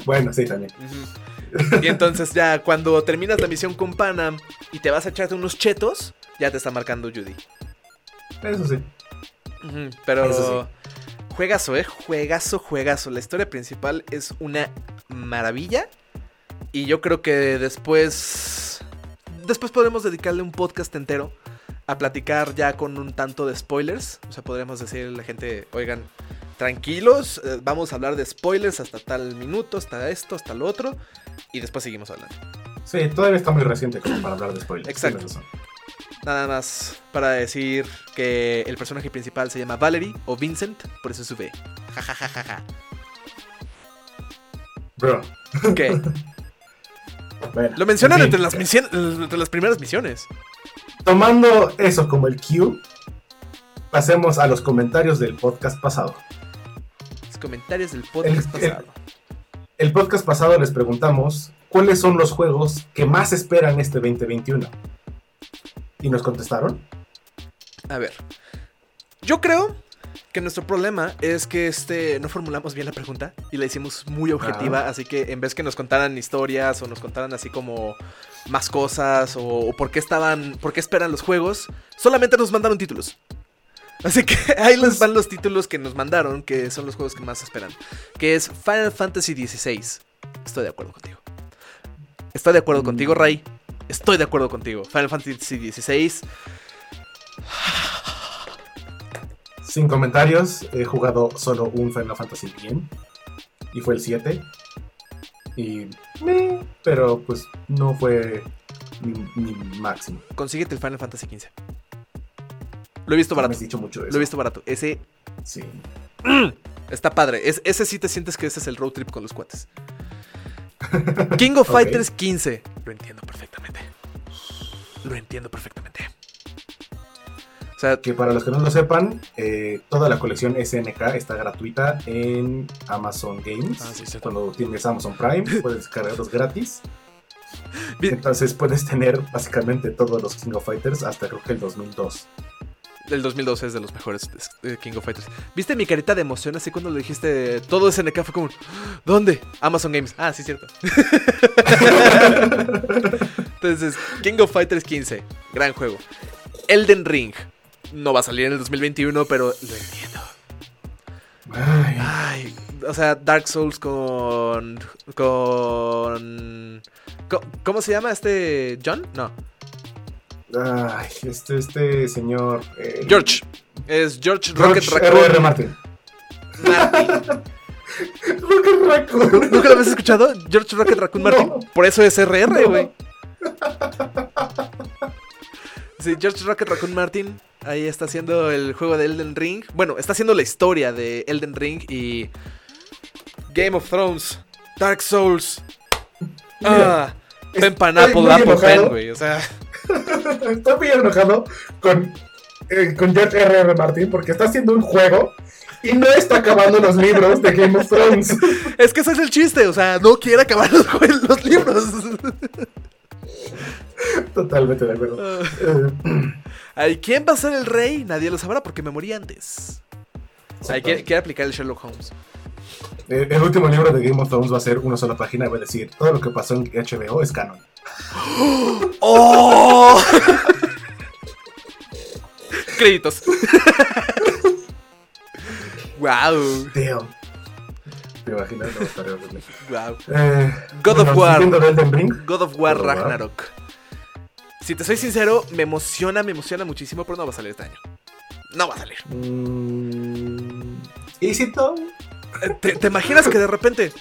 Bueno, sí, también. Ujú. Y entonces ya cuando terminas la misión con Panam y te vas a echarte unos chetos, ya te está marcando Judy. Eso sí. Pero Eso juegazo, eh, juegazo, juegazo. La historia principal es una maravilla. Y yo creo que después. Después podremos dedicarle un podcast entero a platicar ya con un tanto de spoilers. O sea, podremos decirle a la gente, oigan, tranquilos, eh, vamos a hablar de spoilers hasta tal minuto, hasta esto, hasta lo otro. Y después seguimos hablando. Sí, todavía está muy reciente como para hablar de spoilers. Exacto. Nada más para decir que el personaje principal se llama Valerie o Vincent, por eso es su V. Ja, ja, ja, ja, ja. Bro. ¿Qué? (laughs) Bueno, Lo mencionan en fin, entre, las entre las primeras misiones. Tomando eso como el cue, pasemos a los comentarios del podcast pasado. Los comentarios del podcast el- pasado. El podcast pasado les preguntamos cuáles son los juegos que más esperan este 2021. Y nos contestaron. A ver. Yo creo que nuestro problema es que este no formulamos bien la pregunta y la hicimos muy objetiva, así que en vez que nos contaran historias o nos contaran así como más cosas o, o por qué estaban, por qué esperan los juegos, solamente nos mandaron títulos. Así que (laughs) ahí les van los títulos que nos mandaron, que son los juegos que más esperan. Que es Final Fantasy XVI. Estoy de acuerdo contigo. Estoy de acuerdo contigo, Mm. Ray. Estoy de acuerdo contigo. Final Fantasy XVI. Sin comentarios, he jugado solo un Final Fantasy bien. Y fue el 7. Y. meh, pero pues no fue mi, mi máximo. Consíguete el Final Fantasy XV. Lo he visto Me barato. has dicho mucho de Lo he visto barato. Ese Sí. (clears throat) está padre. Es- ese sí te sientes que ese es el road trip con los cuates. King of. (laughs) Fighters 15. Lo entiendo perfectamente. Lo entiendo perfectamente. O sea, Que para los que no lo sepan, eh, toda la colección SNK está gratuita en Amazon Games. Ah, sí, cierto. Cuando tienes Amazon Prime, (laughs) puedes descargarlos gratis. Bien. Entonces puedes tener básicamente todos los King of Fighters hasta creo que el 2002. El 2012 es de los mejores eh, King of Fighters. ¿Viste mi carita de emoción así cuando le dijiste todo SNK? Fue como, ¿dónde? Amazon Games. Ah, sí, cierto. (laughs) Entonces, King of Fighters 15. Gran juego. Elden Ring. No va a salir en el 2021, pero lo entiendo. Ay, Ay, o sea, Dark Souls con. con. co- ¿Cómo se llama este. John? No. Ay, este, este señor. eh, George. Es George Rocket George R.R. Raccoon Martin. Martin. (laughs) Rocket Raccoon. ¿Nunca lo habías escuchado? George Rocket Raccoon No. Martin. Por eso es RR, No. güey. Sí, George Rocket Raccoon Martin. Ahí está haciendo el juego de Elden Ring. Bueno, está haciendo la historia de Elden Ring y. Game of Thrones. Dark Souls. Mira, Ah. Pen Pineapple Apple. Pen, güey. O sea. Estoy muy enojado con, eh, con George R.R. Martin porque está haciendo un juego y no está acabando los libros de Game of Thrones. (laughs) Es que ese es el chiste. O sea, no quiere acabar los, libros. (laughs) Totalmente de acuerdo. Eh, Ay, ¿Quién va a ser el rey? Nadie lo sabrá porque me morí antes. Ay, quiere, quiere aplicar el Sherlock Holmes. Eh, el último libro de Game of Thrones va a ser una sola página y va a decir todo lo que pasó en HBO es canon. (gasps) ¡Oh! (laughs) Créditos. (laughs) wow. Damn. ¿Te imaginas? No, estaría. Wow. Eh, God of War. God of War God of War. Ragnarok. Si te soy sincero, me emociona, me emociona muchísimo, pero no va a salir este año. No va a salir. Mm, ¿Y si no? ¿Te, te imaginas que de repente...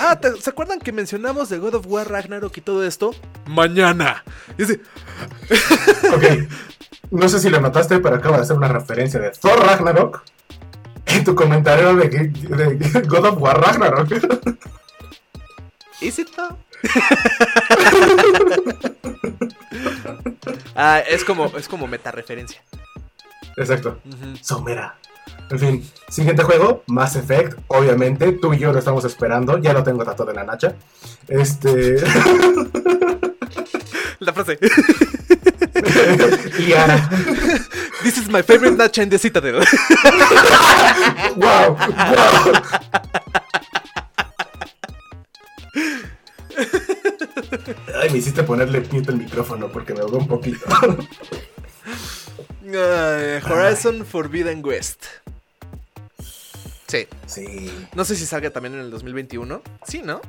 Ah, ¿te- ¿se acuerdan que mencionamos de God of War Ragnarok y todo esto? Mañana. Y así, Ok. No sé si lo notaste, pero acabo de hacer una referencia de Thor Ragnarok en tu comentario de, de God of War Ragnarok. ¿Is it though? ah, es como, es como meta referencia. Exacto. Somera. En fin, siguiente juego, Mass Effect, obviamente, tú y yo lo estamos esperando, ya lo tengo tatuado en la nacha. Este. (laughs) La frase. (laughs) Liara. This is my favorite Nacha in the Citadel. (laughs) ¡Wow! ¡Wow! Ay, me hiciste ponerle mute el micrófono porque me ahogó un poquito. Ay, Horizon Forbidden West. Sí. Sí. No sé si salga también en el 2021. Sí, ¿no?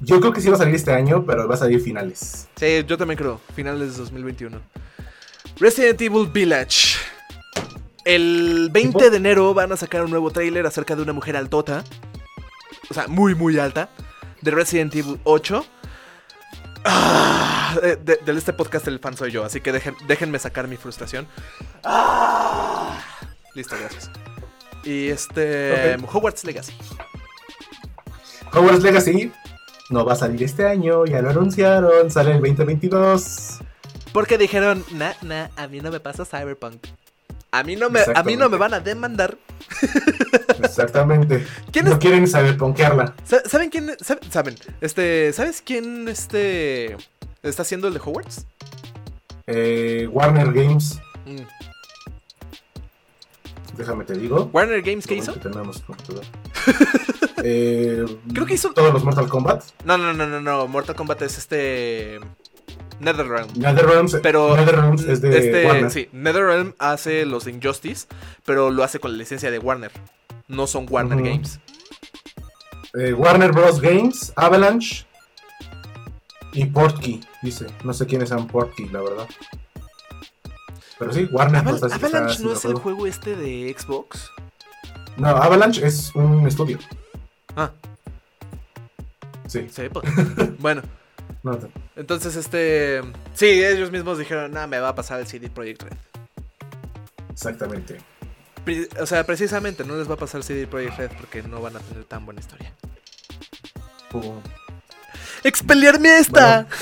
Yo creo que sí va a salir este año, pero va a salir finales. Sí, yo también creo. Finales de 2021. Resident Evil Village. El 20 ¿Tipo? de enero van a sacar un nuevo tráiler acerca de una mujer altota. O sea, muy, muy alta. De Resident Evil 8. Ah, de, de- de este podcast el fan soy yo, así que dejen- déjenme sacar mi frustración. Ah, listo, gracias. Y este... Hogwarts Legacy. Hogwarts Legacy no va a salir este año, ya lo anunciaron, sale el 2022. Porque dijeron, nah, nah, a mí no me pasa Cyberpunk. A mí no me, a mí no me van a demandar. (laughs) Exactamente. ¿Quién no quieren saber ponkearla. Sa- ¿Saben quién? sab- Saben, este, ¿sabes quién este está haciendo el de Hogwarts? Eh, Warner Games, Mm. déjame te digo. Warner Games, ¿qué hizo? tenemos. (laughs) Eh, Creo que hizo- todos los Mortal Kombat. No, no, no, no, no. Mortal Kombat es este. NetherRealm. NetherRealms, Pero NetherRealms es de este, Warner. sí, NetherRealm hace los de Injustice, pero lo hace con la licencia de Warner. No son Warner. Games. Eh, Warner Bros. Games, Avalanche y Portkey, dice. No sé quiénes son Portkey, la verdad. Pero sí, Warner Aval- Avalanche no es el juego. este de Xbox. No, Avalanche es un estudio. Ah, Sí, sí, pues. (laughs) bueno, no, no. entonces este. Sí, ellos mismos dijeron, nada, me va a pasar el CD Projekt Red. exactamente. Pre- O sea, precisamente no les va a pasar el CD Projekt Red porque no van a tener tan buena historia. Pum. ¡Expelearme esta! (laughs)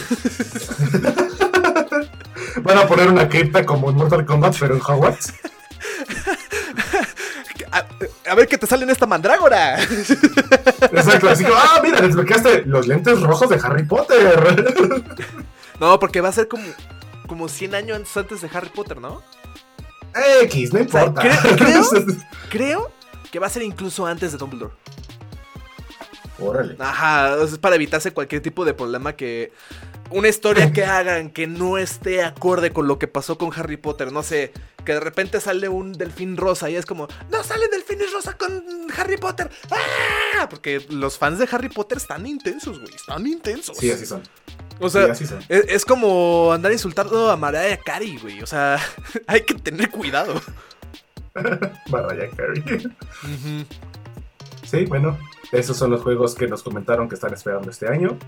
Van a poner una cripta como en Mortal Kombat, pero en Hogwarts. (laughs) A, a ver qué te sale en esta mandrágora. Exacto, así como, (laughs) ah, mira, desbloqueaste los lentes rojos de Harry Potter. no, porque va a ser como, como 100 años antes de Harry Potter, ¿no? X, no sea, importa. cre- creo- Creo que va a ser incluso antes de Dumbledore. Órale. Ajá, es para evitarse cualquier tipo de problema que... Una historia que (laughs) hagan que no esté acorde con lo que pasó con Harry Potter. No sé, que de repente sale un delfín rosa y es como... No salen delfines rosa con Harry Potter. ¡Ah! Porque los fans de Harry Potter están intensos, güey. Están intensos. Sí, así son. O sea, son. es, es como andar insultando a Mariah Carey, güey. O sea, (laughs) hay que tener cuidado. (laughs) Mariah Carey. Sí, bueno, esos son los juegos que nos comentaron que están esperando este año.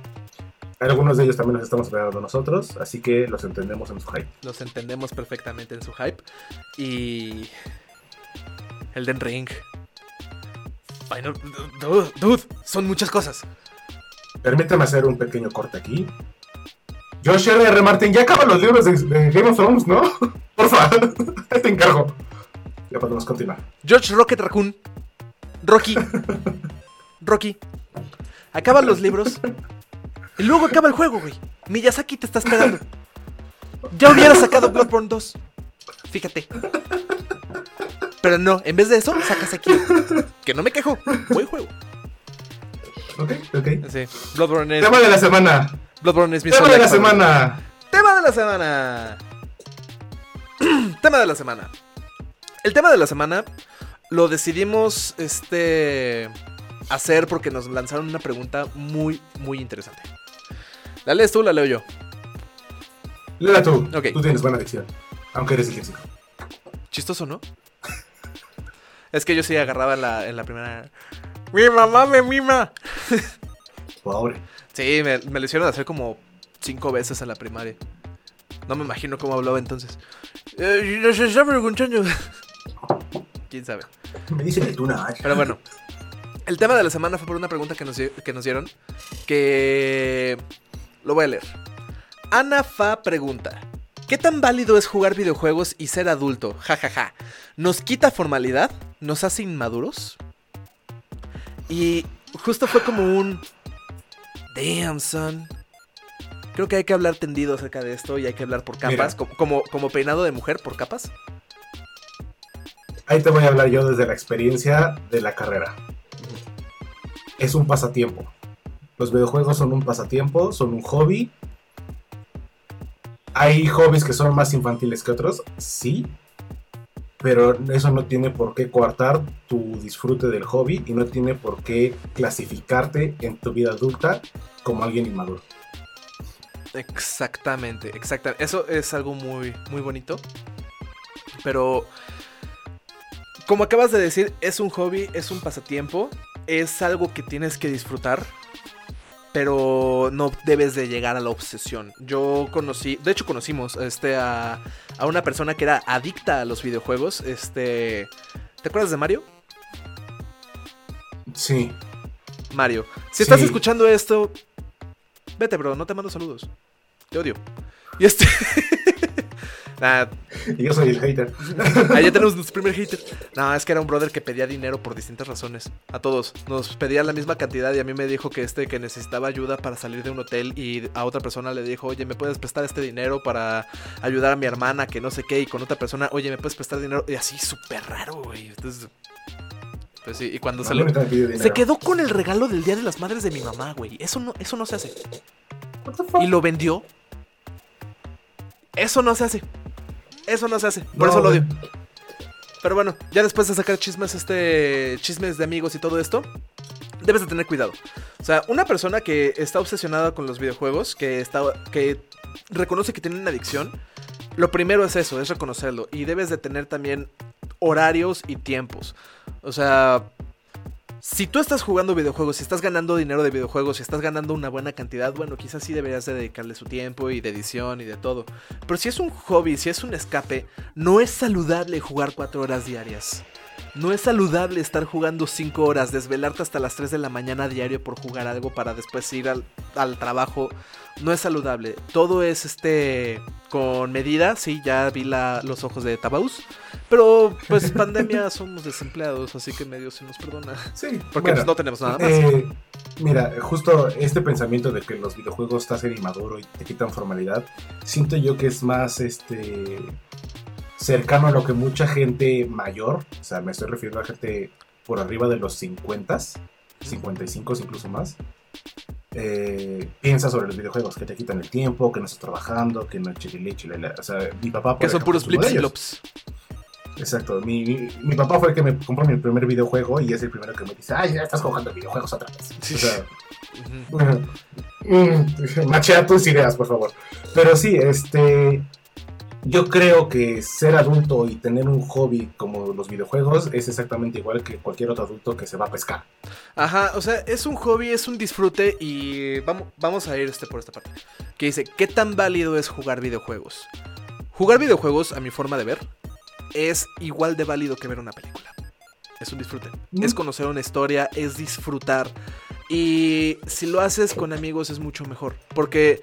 Algunos de ellos también los estamos esperando nosotros, así que los entendemos en su hype. Los entendemos perfectamente en su hype. Y. Elden Ring. Final. Dude, dude, son muchas cosas. Permítame hacer un pequeño corte aquí. Josh R. R. Martin, ya acaban los libros de, de Game of Thrones, ¿no? (laughs) Porfa, ahí (laughs) te encargo. Ya podemos continuar. George Rocket Raccoon. Rocky. Rocky. Acaban los libros. Y luego acaba el juego, güey. Miyazaki te está esperando. Ya hubiera sacado Bloodborne 2. Fíjate. Pero no, en vez de eso, sacas aquí. Que no me quejo. Buen juego. Ok, ok. Sí, Bloodborne es, Tema de la semana. Bloodborne es mi Tema de la semana. Tema de la semana. (clears throat) tema de la semana. El tema de la semana lo decidimos este hacer porque nos lanzaron una pregunta muy muy interesante. ¿La lees tú o la leo yo? Léela tú. Ok. Tú tienes buena dicción. Aunque eres disléxico. Chistoso, ¿no? (laughs) Es que yo sí agarraba en la, en la primera. Mi mamá me mima. (laughs) Pobre. Sí, me, me lo hicieron hacer como cinco veces en la primaria. No me imagino cómo hablaba entonces. Eh, se está preguntando. (laughs) ¿Quién sabe? Me dicen el tuna. Pero bueno, el tema de la semana fue por una pregunta que nos, que nos dieron. Que lo voy a leer. Ana Fa pregunta: ¿Qué tan válido es jugar videojuegos y ser adulto? Ja, ja, ja. ¿Nos quita formalidad? ¿Nos hace inmaduros? Y justo fue como un. Damn, son. Creo que hay que hablar tendido acerca de esto y hay que hablar por capas, como, como peinado de mujer por capas. Ahí te voy a hablar yo desde la experiencia de la carrera. Es un pasatiempo. Los videojuegos son un pasatiempo, son un hobby. Hay hobbies que son más infantiles que otros, sí. Pero eso no tiene por qué coartar tu disfrute del hobby y no tiene por qué clasificarte en tu vida adulta como alguien inmaduro. Exactamente, exactamente. Eso es algo muy, muy bonito. Pero, como acabas de decir, es un hobby, es un pasatiempo, es algo que tienes que disfrutar. Pero no debes de llegar a la obsesión. Yo conocí, de hecho conocimos este, a, a una persona que era adicta a los videojuegos. Este, ¿te acuerdas de Mario? Sí, Mario. Si estás escuchando esto, vete, bro, no te mando saludos. Te odio. Y este. (laughs) Nah, y yo soy el hater. (laughs) ahí ya tenemos nuestro primer hater. No, es que era un brother que pedía dinero por distintas razones. A todos. Nos pedía la misma cantidad y a mí me dijo que este que necesitaba ayuda para salir de un hotel y a otra persona le dijo, oye, ¿me puedes prestar este dinero para ayudar a mi hermana que no sé qué? Y con otra persona, oye, ¿me puedes prestar dinero? Y así súper raro, güey. Entonces... Pues sí, y cuando No, se le... Se quedó con el regalo del Día de las Madres de mi mamá, güey. Eso no, eso no se hace. What the fuck? Y lo vendió. Eso no se hace. Eso no se hace. Por eso lo odio. Pero bueno, ya después de sacar chismes, este. chismes de amigos y todo esto. Debes de tener cuidado. O sea, una persona que está obsesionada con los videojuegos, que está. que reconoce que tiene una adicción. Lo primero es eso, es reconocerlo. Y debes de tener también horarios y tiempos. O sea, si tú estás jugando videojuegos, si estás ganando dinero de videojuegos, si estás ganando una buena cantidad, bueno, quizás sí deberías de dedicarle su tiempo y de edición y de todo. Pero si es un hobby, si es un escape, no es saludable jugar cuatro horas diarias. No es saludable estar jugando 5 horas, desvelarte hasta las 3 de la mañana diario por jugar algo para después ir al trabajo no es saludable. Todo es este con medida, sí, ya vi la, los ojos de Tabaus. Pero pues (laughs) pandemia somos desempleados, así que medio se nos perdona. Sí, porque no tenemos nada más. Eh, mira, justo este pensamiento de que los videojuegos te hacen inmaduro y te quitan formalidad, siento yo que es más este cercano a lo que mucha gente mayor, o sea, me estoy refiriendo a gente por arriba de los 50, 55 incluso más, eh, piensa sobre los videojuegos, que te quitan el tiempo, que no estás trabajando, que no chile, chile, O sea, mi papá. que son puros flips y flops. Exacto, mi, mi, papá fue el que me compró mi primer videojuego y es el primero que me dice, ay, ya estás jugando videojuegos otra vez. O sea, (laughs) mm, (laughs) machea tus ideas, por favor. Pero sí, este, yo creo que ser adulto y tener un hobby como los videojuegos es exactamente igual que cualquier otro adulto que se va a pescar. Ajá, o sea, es un hobby, es un disfrute y vamos, vamos a ir este por esta parte. Que dice, ¿qué tan válido es jugar videojuegos? Jugar videojuegos, a mi forma de ver, es igual de válido que ver una película. Es un disfrute. Mm. Es conocer una historia, es disfrutar. Y si lo haces con amigos es mucho mejor. Porque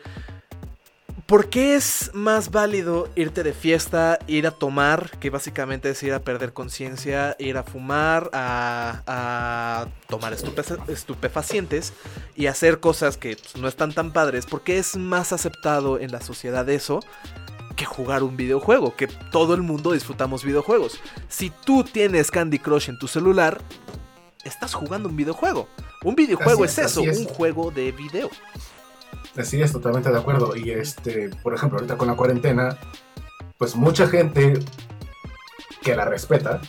¿Por qué es más válido irte de fiesta, ir a tomar, que básicamente es ir a perder conciencia, ir a fumar, a, tomar estupefacientes y hacer cosas que pues, no están tan padres? ¿Por qué es más aceptado en la sociedad eso que jugar un videojuego? Que todo el mundo disfrutamos videojuegos. Si tú tienes Candy Crush en tu celular, estás jugando un videojuego. Un videojuego es, eso, un juego de video. Sí, es totalmente de acuerdo. Y este, por ejemplo, ahorita con la cuarentena, pues mucha gente que la respeta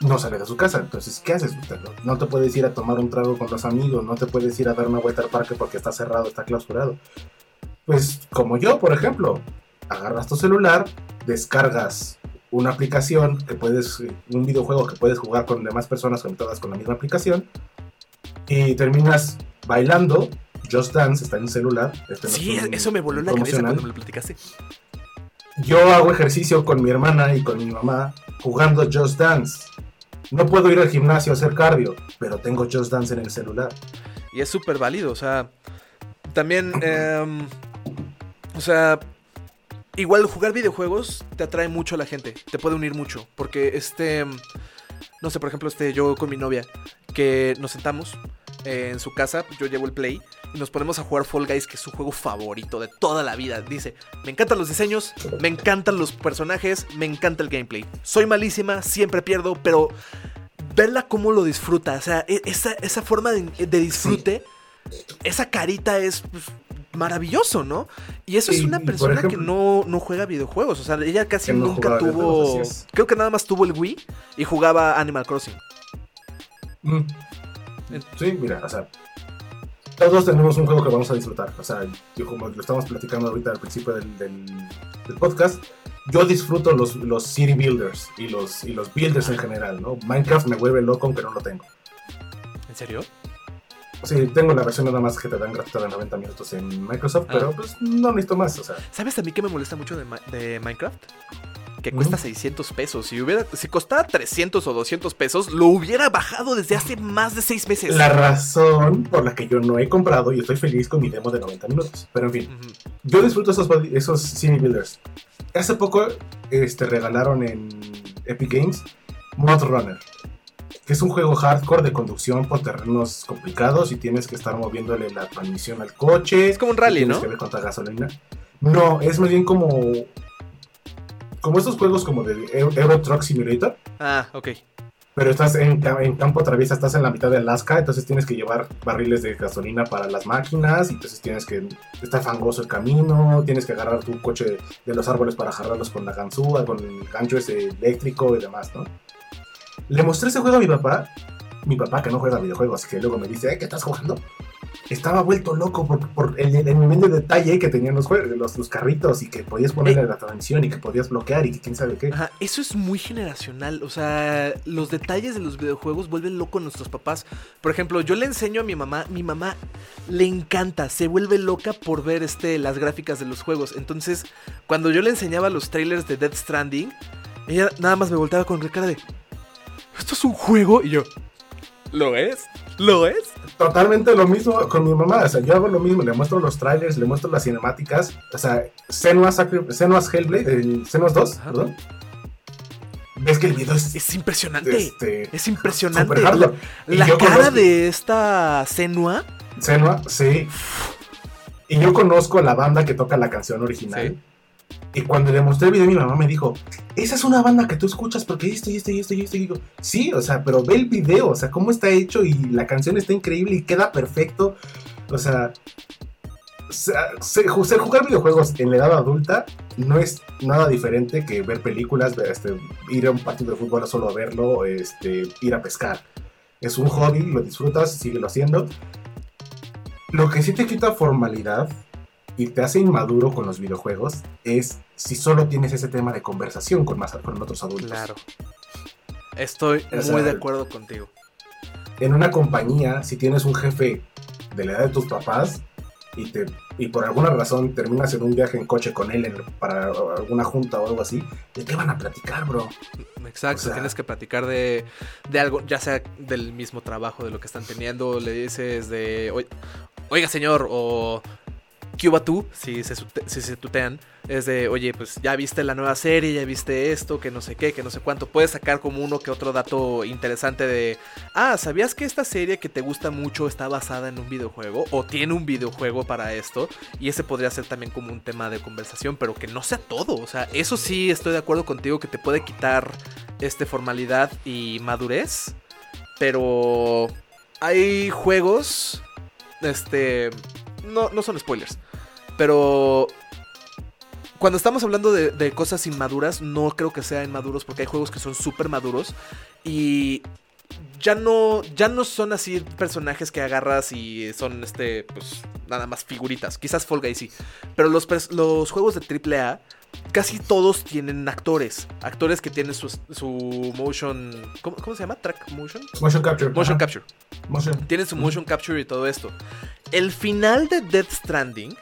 no sale de su casa. Entonces, ¿qué haces? No te puedes ir a tomar un trago con los amigos, no te puedes ir a dar una vuelta al parque porque está cerrado, está clausurado. Pues como yo, por ejemplo, agarras tu celular, descargas una aplicación que puedes, un videojuego que puedes jugar con demás personas conectadas con la misma aplicación y terminas bailando Just Dance está en el celular. Este sí, eso me voló la cabeza cuando me lo platicaste. Yo hago ejercicio con mi hermana y con mi mamá jugando Just Dance. No puedo ir al gimnasio a hacer cardio, pero tengo Just Dance en el celular. Y es súper válido, o sea, también, em, o sea, igual jugar videojuegos te atrae mucho a la gente, te puede unir mucho, porque este, no sé, por ejemplo, este, yo con mi novia, que nos sentamos en su casa, yo llevo el play y nos ponemos a jugar Fall Guys, que es su juego favorito de toda la vida. Dice, me encantan los diseños, me encantan los personajes, me encanta el gameplay. Soy malísima, siempre pierdo, pero verla cómo lo disfruta, o sea, e, esa, forma de, disfrute, esa carita es pues, maravilloso, ¿no? Y eso es una persona que no, juega videojuegos, o sea, ella casi nunca tuvo, creo que nada más tuvo el Wii y jugaba Animal Crossing. Mm. Sí, mira, o sea, todos tenemos un juego que vamos a disfrutar. O sea, yo como lo estamos platicando ahorita al principio del, podcast, yo disfruto los, los city builders y los, y los builders en general, ¿no? Minecraft me vuelve loco aunque no lo tengo. ¿En serio? Sí, tengo la versión nada más que te dan gratuita de 90 minutos en Microsoft, ah. pero pues no necesito más, o sea. ¿Sabes a mí que me molesta mucho de, de Minecraft? Cuesta 600 pesos. Si, hubiera, si costara 300 o 200 pesos, lo hubiera bajado desde hace más de 6 meses. La razón por la que yo no he comprado y estoy feliz con mi demo de 90 minutos. Pero en fin, yo disfruto esos, esos Cine Builders. Hace poco este, regalaron en Epic Games Mod Runner, que es un juego hardcore de conducción por terrenos complicados y tienes que estar moviéndole la transmisión al coche. Es como un rally, ¿no? Que ver cuánta gasolina. No, es más bien como como estos juegos como de Euro Truck Simulator. Ah, ok. pero estás en, en, campo traviesa, estás en la mitad de Alaska, entonces tienes que llevar barriles de gasolina para las máquinas, y entonces tienes que, está fangoso el camino, tienes que agarrar tu coche de los árboles para agarrarlos con la ganzúa, con el gancho ese eléctrico y demás, ¿no? Le mostré ese juego a mi papá, mi papá que no juega videojuegos, que luego me dice, ¿qué estás jugando? Estaba vuelto loco por, el, nivel de detalle que tenían los, juegos, los, los carritos y que podías ponerle la transmisión y que podías bloquear y que quién sabe qué. Ajá, eso es muy generacional. O sea, los detalles de los videojuegos vuelven loco a nuestros papás. Por ejemplo, yo le enseño a mi mamá, mi mamá le encanta, se vuelve loca por ver este, las gráficas de los juegos. Entonces, cuando yo le enseñaba los trailers de Dead Stranding, ella nada más me volteaba con cara de, ¿esto es un juego? Y yo, ¿lo es? ¿Lo es? Totalmente lo mismo con mi mamá. O sea, yo hago lo mismo. Le muestro los trailers, le muestro las cinemáticas. O sea, Senua's, Hellblade, el Senua's 2, perdón. Ves que el video es. Es impresionante. Este, es impresionante. La, cara de esta Senua. Senua, sí. Y yo conozco la banda que toca la canción original. Y cuando le mostré el video, mi mamá me dijo, esa es una banda que tú escuchas porque esto y esto esto y esto. Digo, sí, o sea, pero ve el video, o sea, cómo está hecho y la canción está increíble y queda perfecto. O sea, jugar videojuegos en la edad adulta no es nada diferente que ver películas, este, ir a un partido de fútbol solo a verlo, este, ir a pescar. Es un hobby, lo disfrutas, síguelo haciendo. Lo que sí te quita formalidad y te hace inmaduro con los videojuegos es si solo tienes ese tema de conversación con, más, con otros adultos. Claro. Estoy muy de acuerdo contigo. En una compañía, si tienes un jefe de la edad de tus papás y, te, y por alguna razón terminas en un viaje en coche con él para alguna junta o algo así, ¿de qué van a platicar, bro? Exacto, tienes que platicar de, de, algo, ya sea del mismo trabajo, de lo que están teniendo, le dices de, oiga señor, o Cuba tú, si se, si se tutean, es de, oye, pues ya viste la nueva serie, ya viste esto, que no sé qué, que no sé cuánto. Puedes sacar como uno que otro dato interesante de, ah, ¿sabías que esta serie que te gusta mucho está basada en un videojuego? O tiene un videojuego para esto. Y ese podría ser también como un tema de conversación, pero que no sea todo. O sea, eso sí estoy de acuerdo contigo que te puede quitar este formalidad y madurez. Pero hay juegos, este, no, no son spoilers pero cuando estamos hablando de, cosas inmaduras, no creo que sean inmaduros porque hay juegos que son súper maduros y ya no, ya no son así personajes que agarras y son este, pues nada más figuritas. Quizás Fall Guys sí, pero los, los juegos de AAA casi todos tienen actores. Actores que tienen su, su motion. ¿cómo, se llama? ¿Track motion? Motion capture. Motion capture. Tienen su motion capture y todo esto. El final de Death Stranding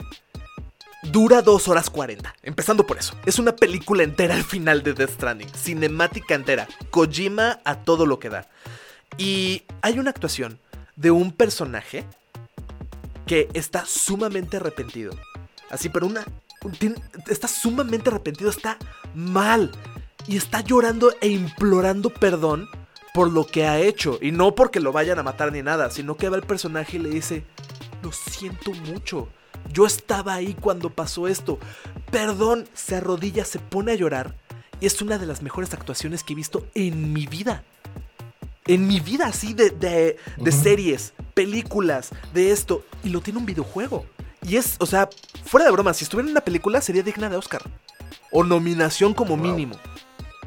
Dura 2 horas 40, empezando por eso. Es una película entera al final de Death Stranding, cinemática entera, Kojima a todo lo que da. Y hay una actuación de un personaje que está sumamente arrepentido. Así, pero una... Está sumamente arrepentido, está mal. Y está llorando e implorando perdón por lo que ha hecho. Y no porque lo vayan a matar ni nada, sino que va el personaje y le dice, lo siento mucho yo estaba ahí cuando pasó esto. Perdón, se arrodilla, se pone a llorar. Y es una de las mejores actuaciones que he visto en mi vida. En mi vida, así, de, de, series, películas, de esto. Y lo tiene un videojuego. Y es, o sea, fuera de broma, si estuviera en una película sería digna de Oscar. O nominación como mínimo.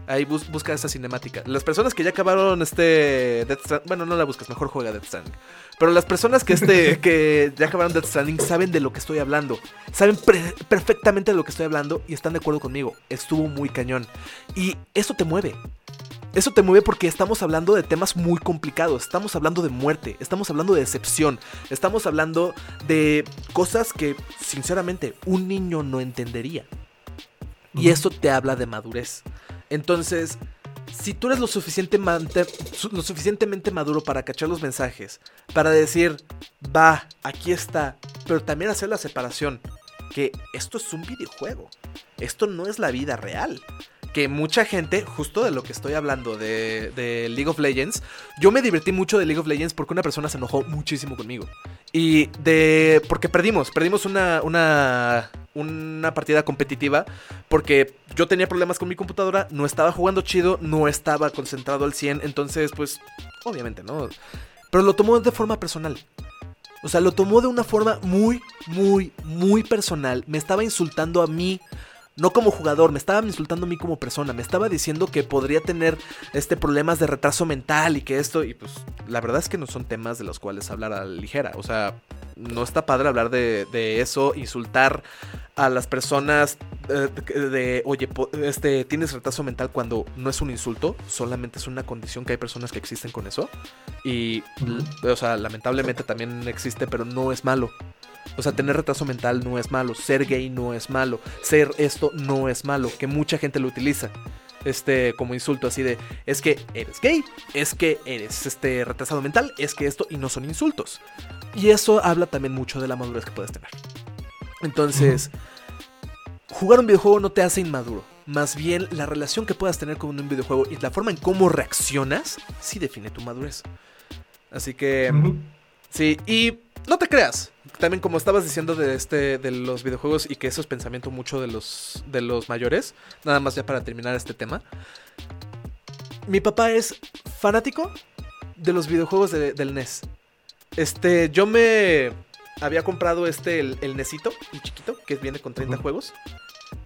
Ahí busca esa cinemática. Las personas que ya acabaron este Death Stranding, bueno, no la buscas, mejor juega Death Stranding. Pero las personas que este (laughs) que ya acabaron Death Stranding saben de lo que estoy hablando. Saben perfectamente de lo que estoy hablando y están de acuerdo conmigo. Estuvo muy cañón. Y eso te mueve. Eso te mueve porque estamos hablando de temas muy complicados. Estamos hablando de muerte, estamos hablando de decepción, estamos hablando de cosas que, sinceramente, un niño no entendería. Y eso te habla de madurez. Entonces, si tú eres lo, suficientemente maduro para cachar los mensajes, para decir, va, aquí está, pero también hacer la separación, que esto es un videojuego, esto no es la vida real, que mucha gente, justo de lo que estoy hablando, de, League of Legends, yo me divertí mucho de League of Legends porque una persona se enojó muchísimo conmigo. Y de... porque perdimos, perdimos una, una, una partida competitiva porque yo tenía problemas con mi computadora, no estaba jugando chido, no estaba concentrado al 100, entonces pues obviamente, ¿no? Pero lo tomó de forma personal. O sea, lo tomó de una forma muy, muy, muy personal. Me estaba insultando a mí no como jugador, me estaba insultando a mí como persona, me estaba diciendo que podría tener este problemas de retraso mental y que esto y pues la verdad es que no son temas de los cuales hablar a la ligera, o sea, no está padre hablar de, eso, insultar a las personas eh, de, oye, este, tienes retraso mental cuando no es un insulto, solamente es una condición que hay personas que existen con eso. Y, o sea, lamentablemente también existe, pero no es malo. O sea, tener retraso mental no es malo, ser gay no es malo, ser esto no es malo, que mucha gente lo utiliza este como insulto así de es que eres gay, es que eres este retrasado mental, es que esto y no son insultos. Y eso habla también mucho de la madurez que puedes tener. Entonces, jugar un videojuego no te hace inmaduro. Más bien, la relación que puedas tener con un videojuego y la forma en cómo reaccionas, sí define tu madurez. Así que, sí, y no te creas. También como estabas diciendo de este de los videojuegos y que eso es pensamiento mucho de los de los mayores, nada más ya para terminar este tema. Mi papá es fanático de los videojuegos del NES. Este, yo me había comprado este, el, el Nesito, el chiquito, que viene con 30 juegos.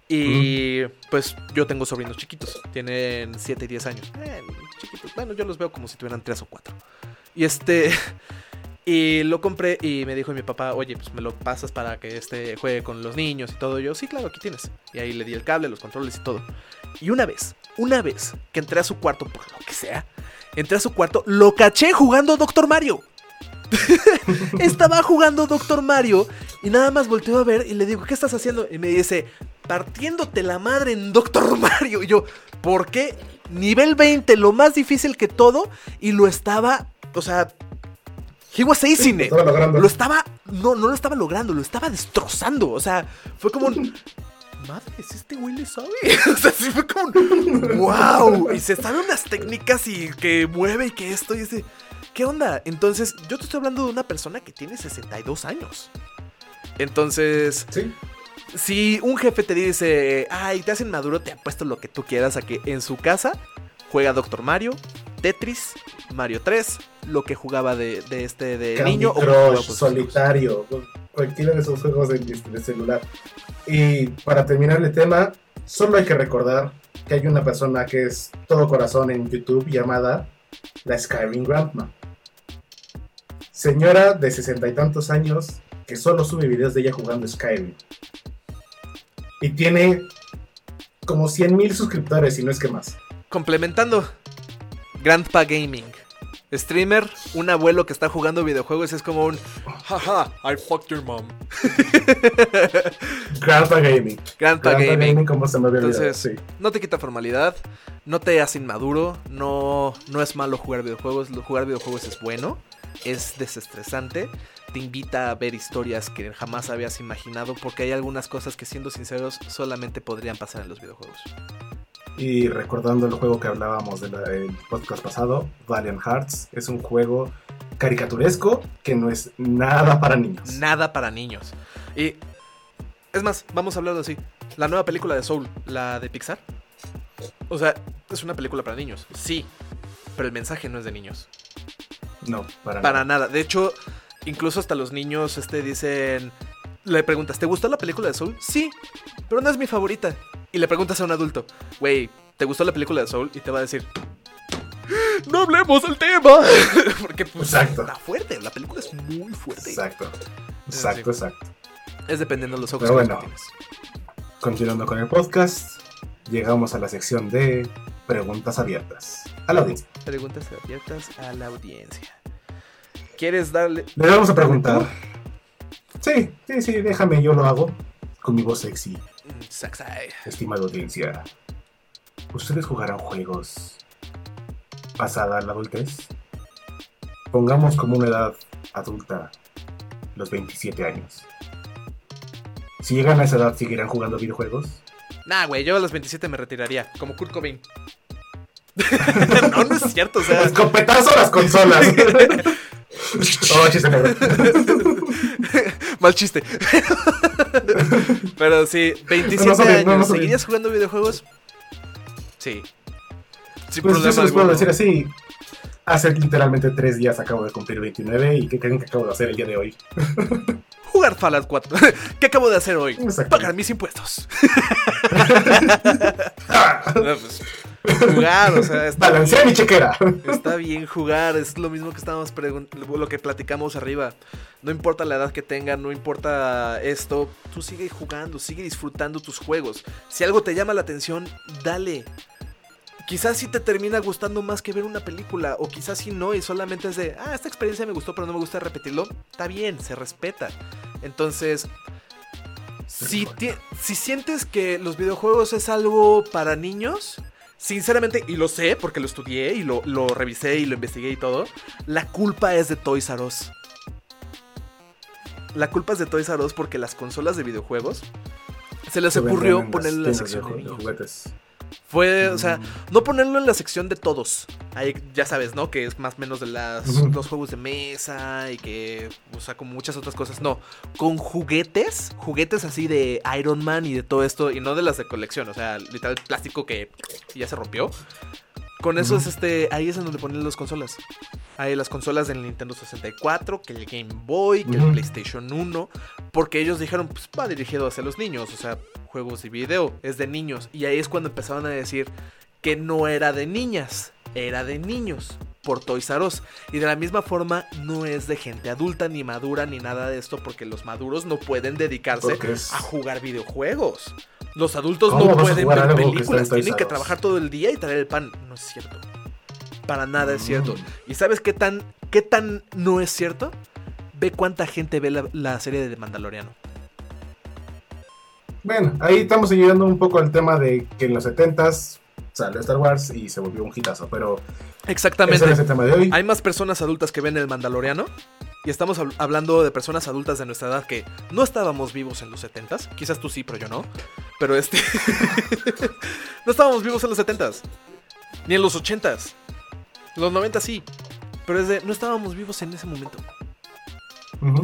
Y pues yo tengo sobrinos chiquitos, tienen 7 y 10 años. Eh, chiquitos. Bueno, yo los veo como si tuvieran 3 o 4. Y este, (laughs) y lo compré y me dijo mi papá, oye, pues me lo pasas para que este juegue con los niños y todo. yo, sí, claro, aquí tienes. Y ahí le di el cable, los controles y todo. Y una vez, una vez que entré a su cuarto, por lo que sea, entré a su cuarto, lo caché jugando Doctor Mario. (laughs) Estaba jugando Doctor Mario y nada más volteó a ver y le digo, ¿qué estás haciendo? Y me dice, partiéndote la madre en Doctor (laughs) Mario. Y yo, ¿por qué? Nivel 20, lo más difícil que todo. Y lo estaba, o sea, he was acing it. Lo estaba, no, no lo estaba logrando, lo estaba destrozando. O sea, fue como un... Madre, si este güey le sabe. (laughs) o sea, sí fue como un... ¡Wow! Y se sabe unas técnicas y que mueve y que esto y ese... ¿Qué onda? Entonces, yo te estoy hablando de una persona que tiene 62 años. Entonces, ¿Sí? si un jefe te dice, ay, te hacen maduro, te apuesto lo que tú quieras a que en su casa juega Doctor Mario, Tetris, Mario 3, lo que jugaba de, este de niño o solitario, cualquiera de esos juegos de, de celular. Y para terminar el tema, solo hay que recordar que hay una persona que es todo corazón en YouTube llamada la Skyrim Grandma. Señora de sesenta y tantos años que solo sube videos de ella jugando Skyrim. Y tiene como 100 mil suscriptores, y no es que más. Complementando, Grandpa Gaming. Streamer, un abuelo que está jugando videojuegos es como un jaja, I fucked your mom. (laughs) Grandpa Gaming. Grandpa, Gaming. como se me Entonces, no te quita formalidad, no te hace inmaduro, no, no es malo jugar videojuegos, jugar videojuegos es bueno es desestresante, te invita a ver historias que jamás habías imaginado porque hay algunas cosas que siendo sinceros solamente podrían pasar en los videojuegos. Y recordando el juego que hablábamos del podcast pasado, Valiant Hearts, es un juego caricaturesco que no es nada para niños. Nada para niños. Y es más, vamos a hablar así. La nueva película de Soul, la de Pixar. O sea, es una película para niños, sí, pero el mensaje no es de niños. No, para, para nada. De hecho, incluso hasta los niños este, dicen. Le preguntas, ¿te gustó la película de Soul? Sí, pero no es mi favorita. Y le preguntas a un adulto, güey, ¿te gustó la película de Soul? Y te va a decir, no hablemos del tema. (laughs) Porque pues, está fuerte, la película es muy fuerte. Exacto, exacto, exacto. Es dependiendo de los ojos Pero bueno, Continuando con el podcast, llegamos a la sección de preguntas abiertas a la audiencia. Preguntas abiertas a la audiencia. ¿Quieres darle...? Le vamos a preguntar. Sí, sí, sí, déjame, yo lo hago con mi voz sexy. Estimada audiencia, ¿ustedes jugarán juegos pasada la adultez? Pongamos como una edad adulta los 27 años. Si llegan a esa edad, ¿seguirán jugando videojuegos? Nah, güey, yo a los 27 me retiraría, como Kurt Cobain. (laughs) no, no es cierto, o sea. Escopetazo a las consolas. (laughs) oh, chiste negro. (laughs) Mal chiste. Pero sí, 27 No, no, no, años. no, ¿Seguirías jugando videojuegos? Sí. Sin Pues yo problema se los puedo decir así. Hace literalmente tres días acabo de cumplir 29 y ¿qué creen que acabo de hacer el día de hoy? (laughs) Jugar Fallout 4. (laughs) ¿Qué acabo de hacer hoy? Pagar mis impuestos. Pues, (laughs) jugar, o sea, está Balanceé mi chequera. Está bien jugar, es lo mismo que estábamos lo que platicamos arriba. No importa la edad que tengan, no importa esto, tú sigue jugando, sigue disfrutando tus juegos. Si algo te llama la atención, dale. Quizás sí te termina gustando más que ver una película, o quizás sí no, y solamente es de, ah, esta experiencia me gustó, pero no me gusta repetirlo. Está bien, se respeta. Entonces, si, si sientes que los videojuegos es algo para niños, sinceramente, y lo sé porque lo estudié y lo, lo revisé y lo investigué y todo, la culpa es de Toys R Us. La culpa es de Toys R Us porque las consolas de videojuegos se les ocurrió en la sección de de niños. juguetes. Fue, o sea, Mm. no ponerlo en la sección de todos. Ahí ya sabes, ¿no? Que es más o menos de las, Ujú. los juegos de mesa y que, o sea, como muchas otras cosas. No, con juguetes, juguetes así de Iron Man y de todo esto, y no de las de colección, o sea, literal plástico que ya se rompió. Con eso es Ujú. este, ahí es en donde ponen las consolas. Hay las consolas del Nintendo 64, que el Game Boy, que el. PlayStation 1, porque ellos dijeron, pues va dirigido hacia los niños, o sea, juegos y video, es de niños. Y ahí es cuando empezaron a decir que no era de niñas, era de niños, por Toys R Us. Y de la misma forma, no es de gente adulta, ni madura, ni nada de esto, porque los maduros no pueden dedicarse a jugar videojuegos. Los adultos ¿Cómo no pueden ver películas, tienen que trabajar todo el día y traer el pan. No es cierto. Para nada es cierto. Mm. ¿Y sabes qué tan, qué tan no es cierto? Ve cuánta gente ve la, la serie de Mandaloriano. Bueno, ahí estamos llegando un poco al tema de que en los 70s salió Star Wars y se volvió un hitazo, pero ese Exactamente. no es el tema de hoy. Hay más personas adultas que ven el Mandaloriano. Y estamos hab- hablando de personas adultas de nuestra edad que no estábamos vivos en los 70s. Quizás tú sí, pero yo no. Pero este. (laughs) no estábamos vivos en los 70s. Ni en los 80s. Los 90 sí. Pero es de. No estábamos vivos en ese momento.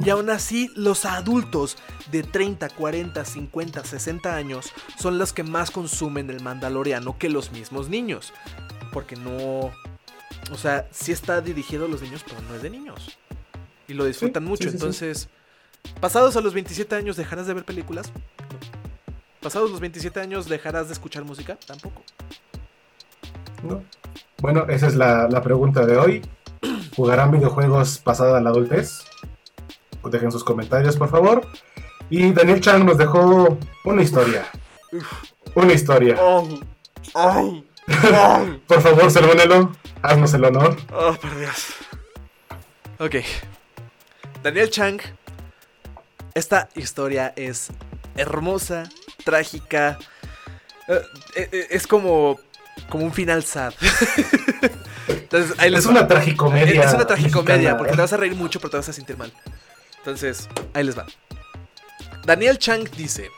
Y aún así, los adultos de 30, 40, 50, 60 años son los que más consumen el Mandaloriano que los mismos niños. Porque no. O sea, sí está dirigido a los niños, pero no es de niños. Y lo disfrutan Sí, mucho. sí, sí, sí. Entonces, pasados a los 27 años, ¿dejarás de ver películas? No. Pasados los 27 años, ¿dejarás de escuchar música? Tampoco. ¿no? Bueno, esa es la, la pregunta de hoy. (clears throat) ¿Jugarán videojuegos pasada la adultez? Pues dejen sus comentarios, por favor. Y Daniel Chang nos dejó una historia. Una historia. (laughs) Por favor, Sermonelo, haznos el honor. Oh, por Dios. Ok. Daniel Chang. Esta historia es hermosa, trágica. eh, eh, eh, es como. como un final sad. (laughs) Entonces, ahí les Es va. una tragicomedia. Es una tragicomedia, mexicana. porque te vas a reír mucho, pero te vas a sentir mal. Entonces, ahí les va. Daniel Chang dice: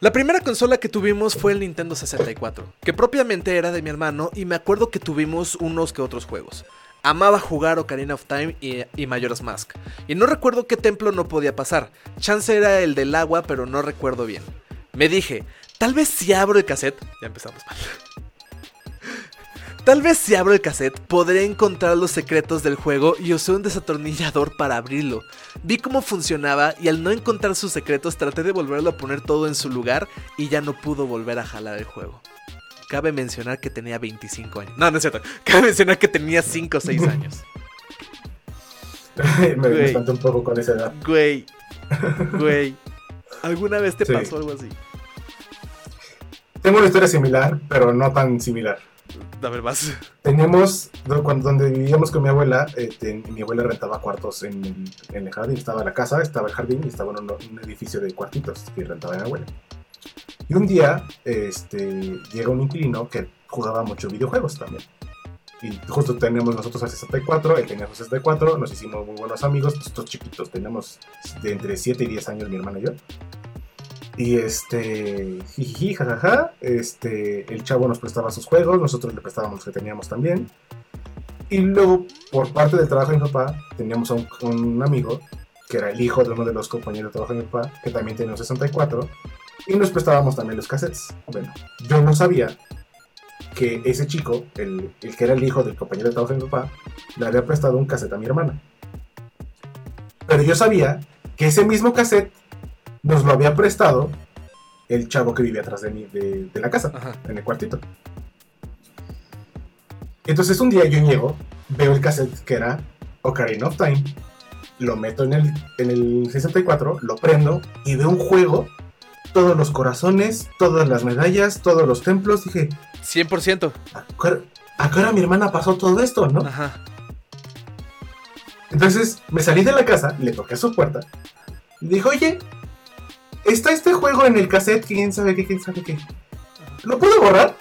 La primera consola que tuvimos fue el Nintendo 64, que propiamente era de mi hermano, y me acuerdo que tuvimos unos que otros juegos. Amaba jugar Ocarina of Time y, y Majora's Mask. Y no recuerdo qué templo no podía pasar. Chance era el del agua, pero no recuerdo bien. Me dije, tal vez si abro el cassette. Ya empezamos mal. Tal vez si abro el cassette podré encontrar los secretos del juego y usé un desatornillador para abrirlo. Vi cómo funcionaba y al no encontrar sus secretos traté de volverlo a poner todo en su lugar y ya no pudo volver a jalar el juego. Cabe mencionar que tenía 25 años. No, no es cierto. Cabe mencionar que tenía 5 o 6 años. me, Güey. un poco con esa edad. Güey. Güey. (laughs) ¿Alguna vez te Sí. pasó algo así? Tengo una historia similar, pero no tan similar. Ver, más. Teníamos, do- cuando, donde vivíamos con mi abuela, eh, ten- mi abuela rentaba cuartos en, el- en el jardín. Estaba la casa, estaba el jardín y estaba en un, un edificio de cuartitos que rentaba mi abuela. Y un día este, llega un inquilino que jugaba mucho videojuegos también. Y justo tenemos nosotros el 64, él tenía su 64, nos hicimos muy buenos amigos, nosotros chiquitos, teníamos de entre 7 y 10 años mi hermano y yo. Y este, jijiji, jajaja, este, el chavo nos prestaba sus juegos, nosotros le prestábamos los que teníamos también. Y luego, por parte del trabajo de mi papá, teníamos a un, un amigo, que era el hijo de uno de los compañeros de trabajo de mi papá, que también tenía un 64, y nos prestábamos también los cassettes. Bueno, yo no sabía que ese chico, el, el que era el hijo del compañero de trabajo de mi papá, le había prestado un cassette a mi hermana. Pero yo sabía que ese mismo cassette nos lo había prestado el chavo que vivía atrás de mí, de, de la casa, Ajá. en el cuartito. Entonces un día yo llego, veo el cassette que era Ocarina of Time, lo meto en el, en el 64, lo prendo y veo un juego, todos los corazones, todas las medallas, todos los templos. Dije, 100%. ¿a qué hora- mi hermana pasó todo esto, no? Ajá. Entonces me salí de la casa, le toqué a su puerta y dijo, oye, está este juego en el cassette, quién sabe qué, quién sabe qué. ¿Lo puedo borrar?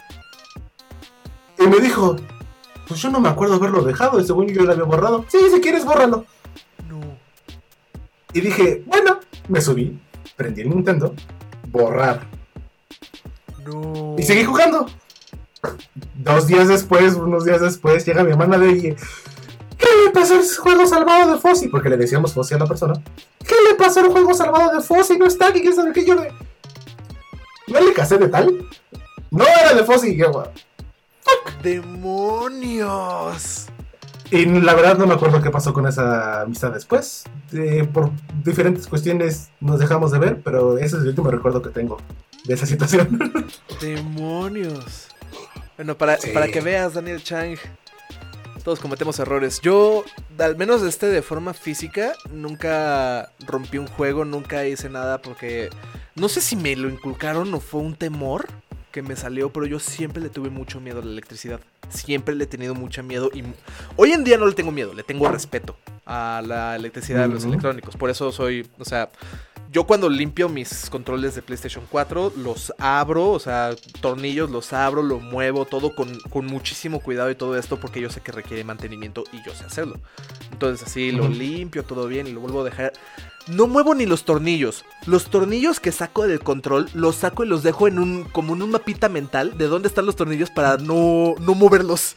Y me dijo, pues yo no me acuerdo haberlo dejado, y según yo lo había borrado. Sí, si quieres, bórralo. No. Y dije, bueno, me subí, prendí el Nintendo, borrar. No. Y seguí jugando. Dos días después, unos días después, llega mi hermana de oye, ¿qué le pasó al juego salvado de Fossi? Porque le decíamos Fossi a la persona. ¿Qué le pasó al juego salvado de Fossi? No está aquí, quién sabe qué yo le. ¿No le casé de tal? No era de Fossi. Yo, ¡Demonios! Y la verdad no me acuerdo qué pasó con esa amistad después. Eh, por diferentes cuestiones nos dejamos de ver, pero ese es el último recuerdo que tengo de esa situación. (laughs) ¡Demonios! Bueno, para, Sí. para que veas, Daniel Chang, todos cometemos errores. Yo, al menos este de forma física, nunca rompí un juego, nunca hice nada porque no sé si me lo inculcaron o fue un temor que me salió, pero yo siempre le tuve mucho miedo a la electricidad. Siempre le he tenido mucho miedo y hoy en día no le tengo miedo, le tengo respeto a la electricidad de los electrónicos. Por eso soy, o sea, yo cuando limpio mis controles de PlayStation 4, los abro, o sea, tornillos los abro, lo muevo, todo con, con muchísimo cuidado y todo esto porque yo sé que requiere mantenimiento y yo sé hacerlo. Entonces así lo limpio todo bien y lo vuelvo a dejar. No muevo ni los tornillos. Los tornillos que saco del control, los saco y los dejo en un, como en un mapita mental de dónde están los tornillos para no, no moverlos.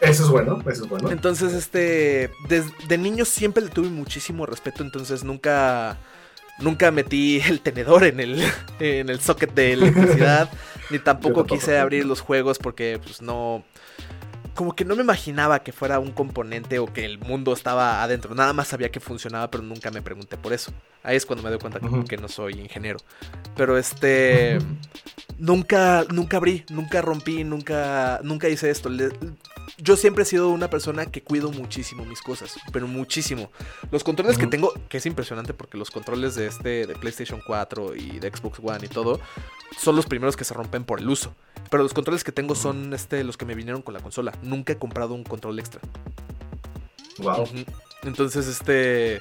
Eso es bueno, eso es bueno. Entonces, este, desde niño siempre le tuve muchísimo respeto, entonces nunca, nunca metí el tenedor en el, en el socket de electricidad, ni (laughs) tampoco tampoco. quise abrir los juegos porque, pues, no, como que no me imaginaba que fuera un componente o que el mundo estaba adentro, nada más sabía que funcionaba, pero nunca me pregunté por eso. Ahí es cuando me doy cuenta que no soy ingeniero. Pero este, (laughs) nunca, nunca abrí, nunca rompí, nunca, nunca hice esto. Le- yo siempre he sido una persona que cuido muchísimo mis cosas, pero muchísimo. Los controles que tengo, que es impresionante porque los controles de este, de PlayStation 4 y de Xbox One y todo, son los primeros que se rompen por el uso. Pero los controles que tengo son este, los que me vinieron con la consola. Nunca he comprado un control extra. Wow. Entonces, este.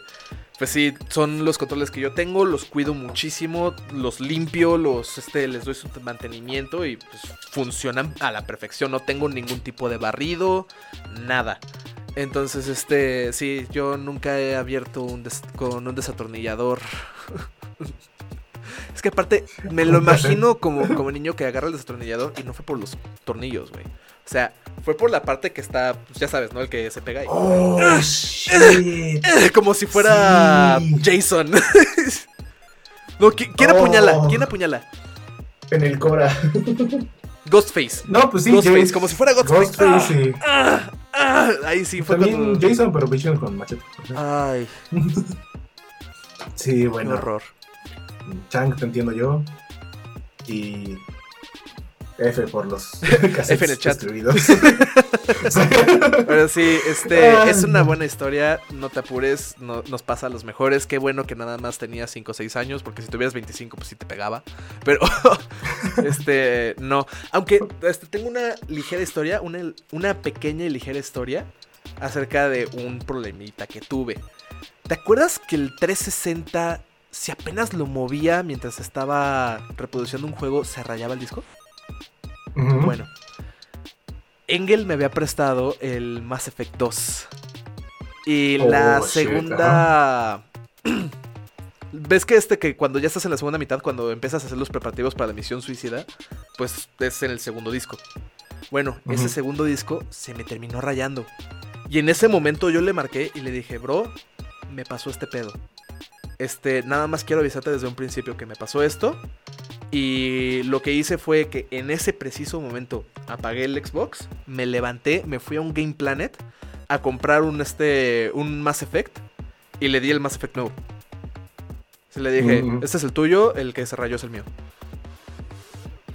Pues sí, son los controles que yo tengo, los cuido muchísimo, los limpio, los este, les doy su mantenimiento y pues funcionan a la perfección. No tengo ningún tipo de barrido, nada. Entonces, este, sí, yo nunca he abierto un des- con un desatornillador. (laughs) es que aparte, me lo imagino como, como niño que agarra el desatornillador y no fue por los tornillos, güey. O sea, fue por la parte que está, pues ya sabes, ¿no? El que se pega ahí. Oh, shit. (laughs) Como si fuera Sí. Jason. (laughs) no, ¿qui- ¿quién Oh. apuñala? ¿Quién apuñala? En el Cobra. Ghostface. No, pues sí. Ghostface, Jason- como si fuera Ghostface. Ghostface, sí. Ah, ah, ahí sí fue También cuando... Jason, pero Vision con machete. Ay, (laughs) Sí, qué bueno. horror. Chang, te entiendo yo. Y. F por los (laughs) F en el chat. (laughs) Pero sí, este, Ah. es una buena historia, no te apures, no, nos pasa a los mejores, qué bueno que nada más tenías 5 o 6 años, porque si tuvieras 25 pues sí te pegaba, pero (laughs) este, no, aunque este, tengo una ligera historia, una, una pequeña y ligera historia acerca de un problemita que tuve. ¿Te acuerdas que el 360, si apenas lo movía mientras estaba reproduciendo un juego, se rayaba el disco? Bueno. Engel me había prestado el Mass Effect 2. Y Oh, la shit, segunda... (clears throat) ves que este que cuando ya estás en la segunda mitad, cuando empiezas a hacer los preparativos para la misión suicida, pues es en el segundo disco. Bueno, ese segundo disco se me terminó rayando. Y en ese momento yo le marqué y le dije, bro, me pasó este pedo. Este, nada más quiero avisarte desde un principio que me pasó esto. Y lo que hice fue que en ese preciso momento apagué el Xbox, me levanté, me fui a un Game Planet a comprar un este un Mass Effect y le di el Mass Effect nuevo. Se le dije, este es el tuyo, el que se rayó es el mío.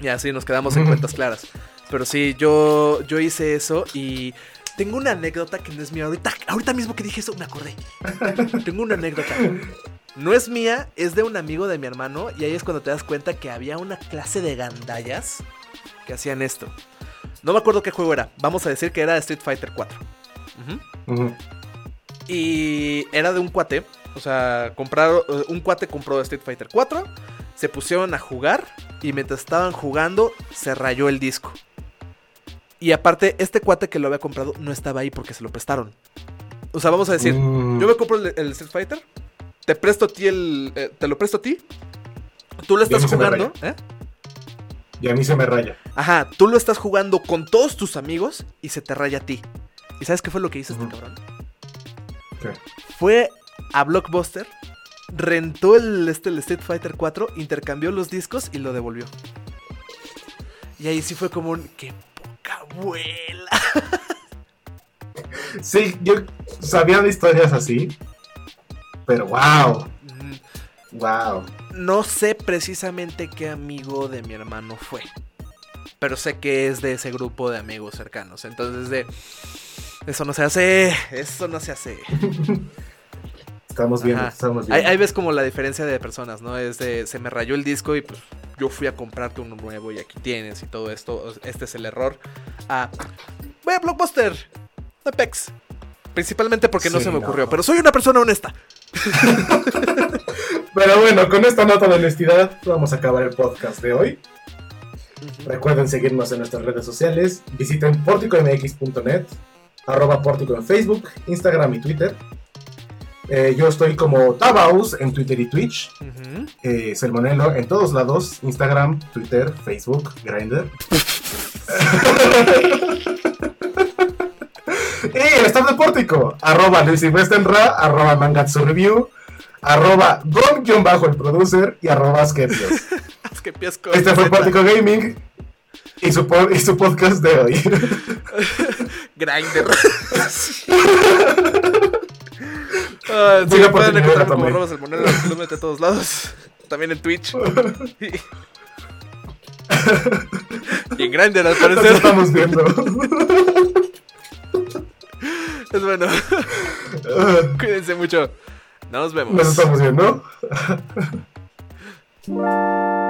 Y así nos quedamos en cuentas claras. Pero sí, yo, yo hice eso y tengo una anécdota que no es mía. Ahorita, ahorita mismo que dije eso me acordé. (laughs) tengo una anécdota. No es mía, es de un amigo de mi hermano. Y ahí es cuando te das cuenta que había una clase de gandallas que hacían esto. No me acuerdo qué juego era. Vamos a decir que era Street Fighter 4. Ujú. Ujú. Y era de un cuate. O sea, compraron, eh, un cuate compró Street Fighter 4. Se pusieron a jugar. Y mientras estaban jugando, se rayó el disco. Y aparte, este cuate que lo había comprado no estaba ahí porque se lo prestaron. O sea, vamos a decir, Mm. yo me compro el, el Street Fighter. Te presto a ti el. eh, te lo presto a ti. Tú lo estás jugando. ¿eh? Y a mí se me raya. Ajá, tú lo estás jugando con todos tus amigos y se te raya a ti. ¿Y sabes qué fue lo que hizo este cabrón? ¿Qué? Fue a Blockbuster, rentó el, este, el Street Fighter 4, intercambió los discos y lo devolvió. Y ahí sí fue como un. ¡Qué poca abuela! Sí, yo sabía de historias así. Pero wow, wow. No sé precisamente qué amigo de mi hermano fue. Pero sé que es de ese grupo de amigos cercanos. Entonces de. Eso no se hace. Eso no se hace. Estamos viendo, Ajá. estamos Ahí, viendo. ahí ves como la diferencia de personas, ¿no? Es de, se me rayó el disco y pues yo fui a comprarte uno nuevo y aquí tienes y todo esto. Este es el error. Ah, voy a Blockbuster. No Pex. Principalmente porque no se me no. ocurrió. Pero soy una persona honesta. (laughs) Pero bueno, con esta nota de honestidad vamos a acabar el podcast de hoy. Recuerden seguirnos en nuestras redes sociales. Visiten porticomx.net, arroba portico en Facebook, Instagram y Twitter. Eh, yo estoy como Tabaus en Twitter y Twitch. Eh, Selmonelo en todos lados: Instagram, Twitter, Facebook, Grindr. (laughs) y el staff de Pórtico: arroba Luis Silvestenra, arroba Mangatsu Review, arroba Gon-bajo el producer y arroba Askepios. (laughs) Este fue. Pórtico Gaming y su, y su podcast de hoy. (laughs) Grinder. (laughs) Ah, sí, pueden por encontrar primera como. Robas el Monero, mete a todos lados. También en Twitch. y en Grindr al Nos parecer. estamos viendo. Es bueno. (laughs) Cuídense mucho. Nos vemos. Nos estamos viendo. (laughs)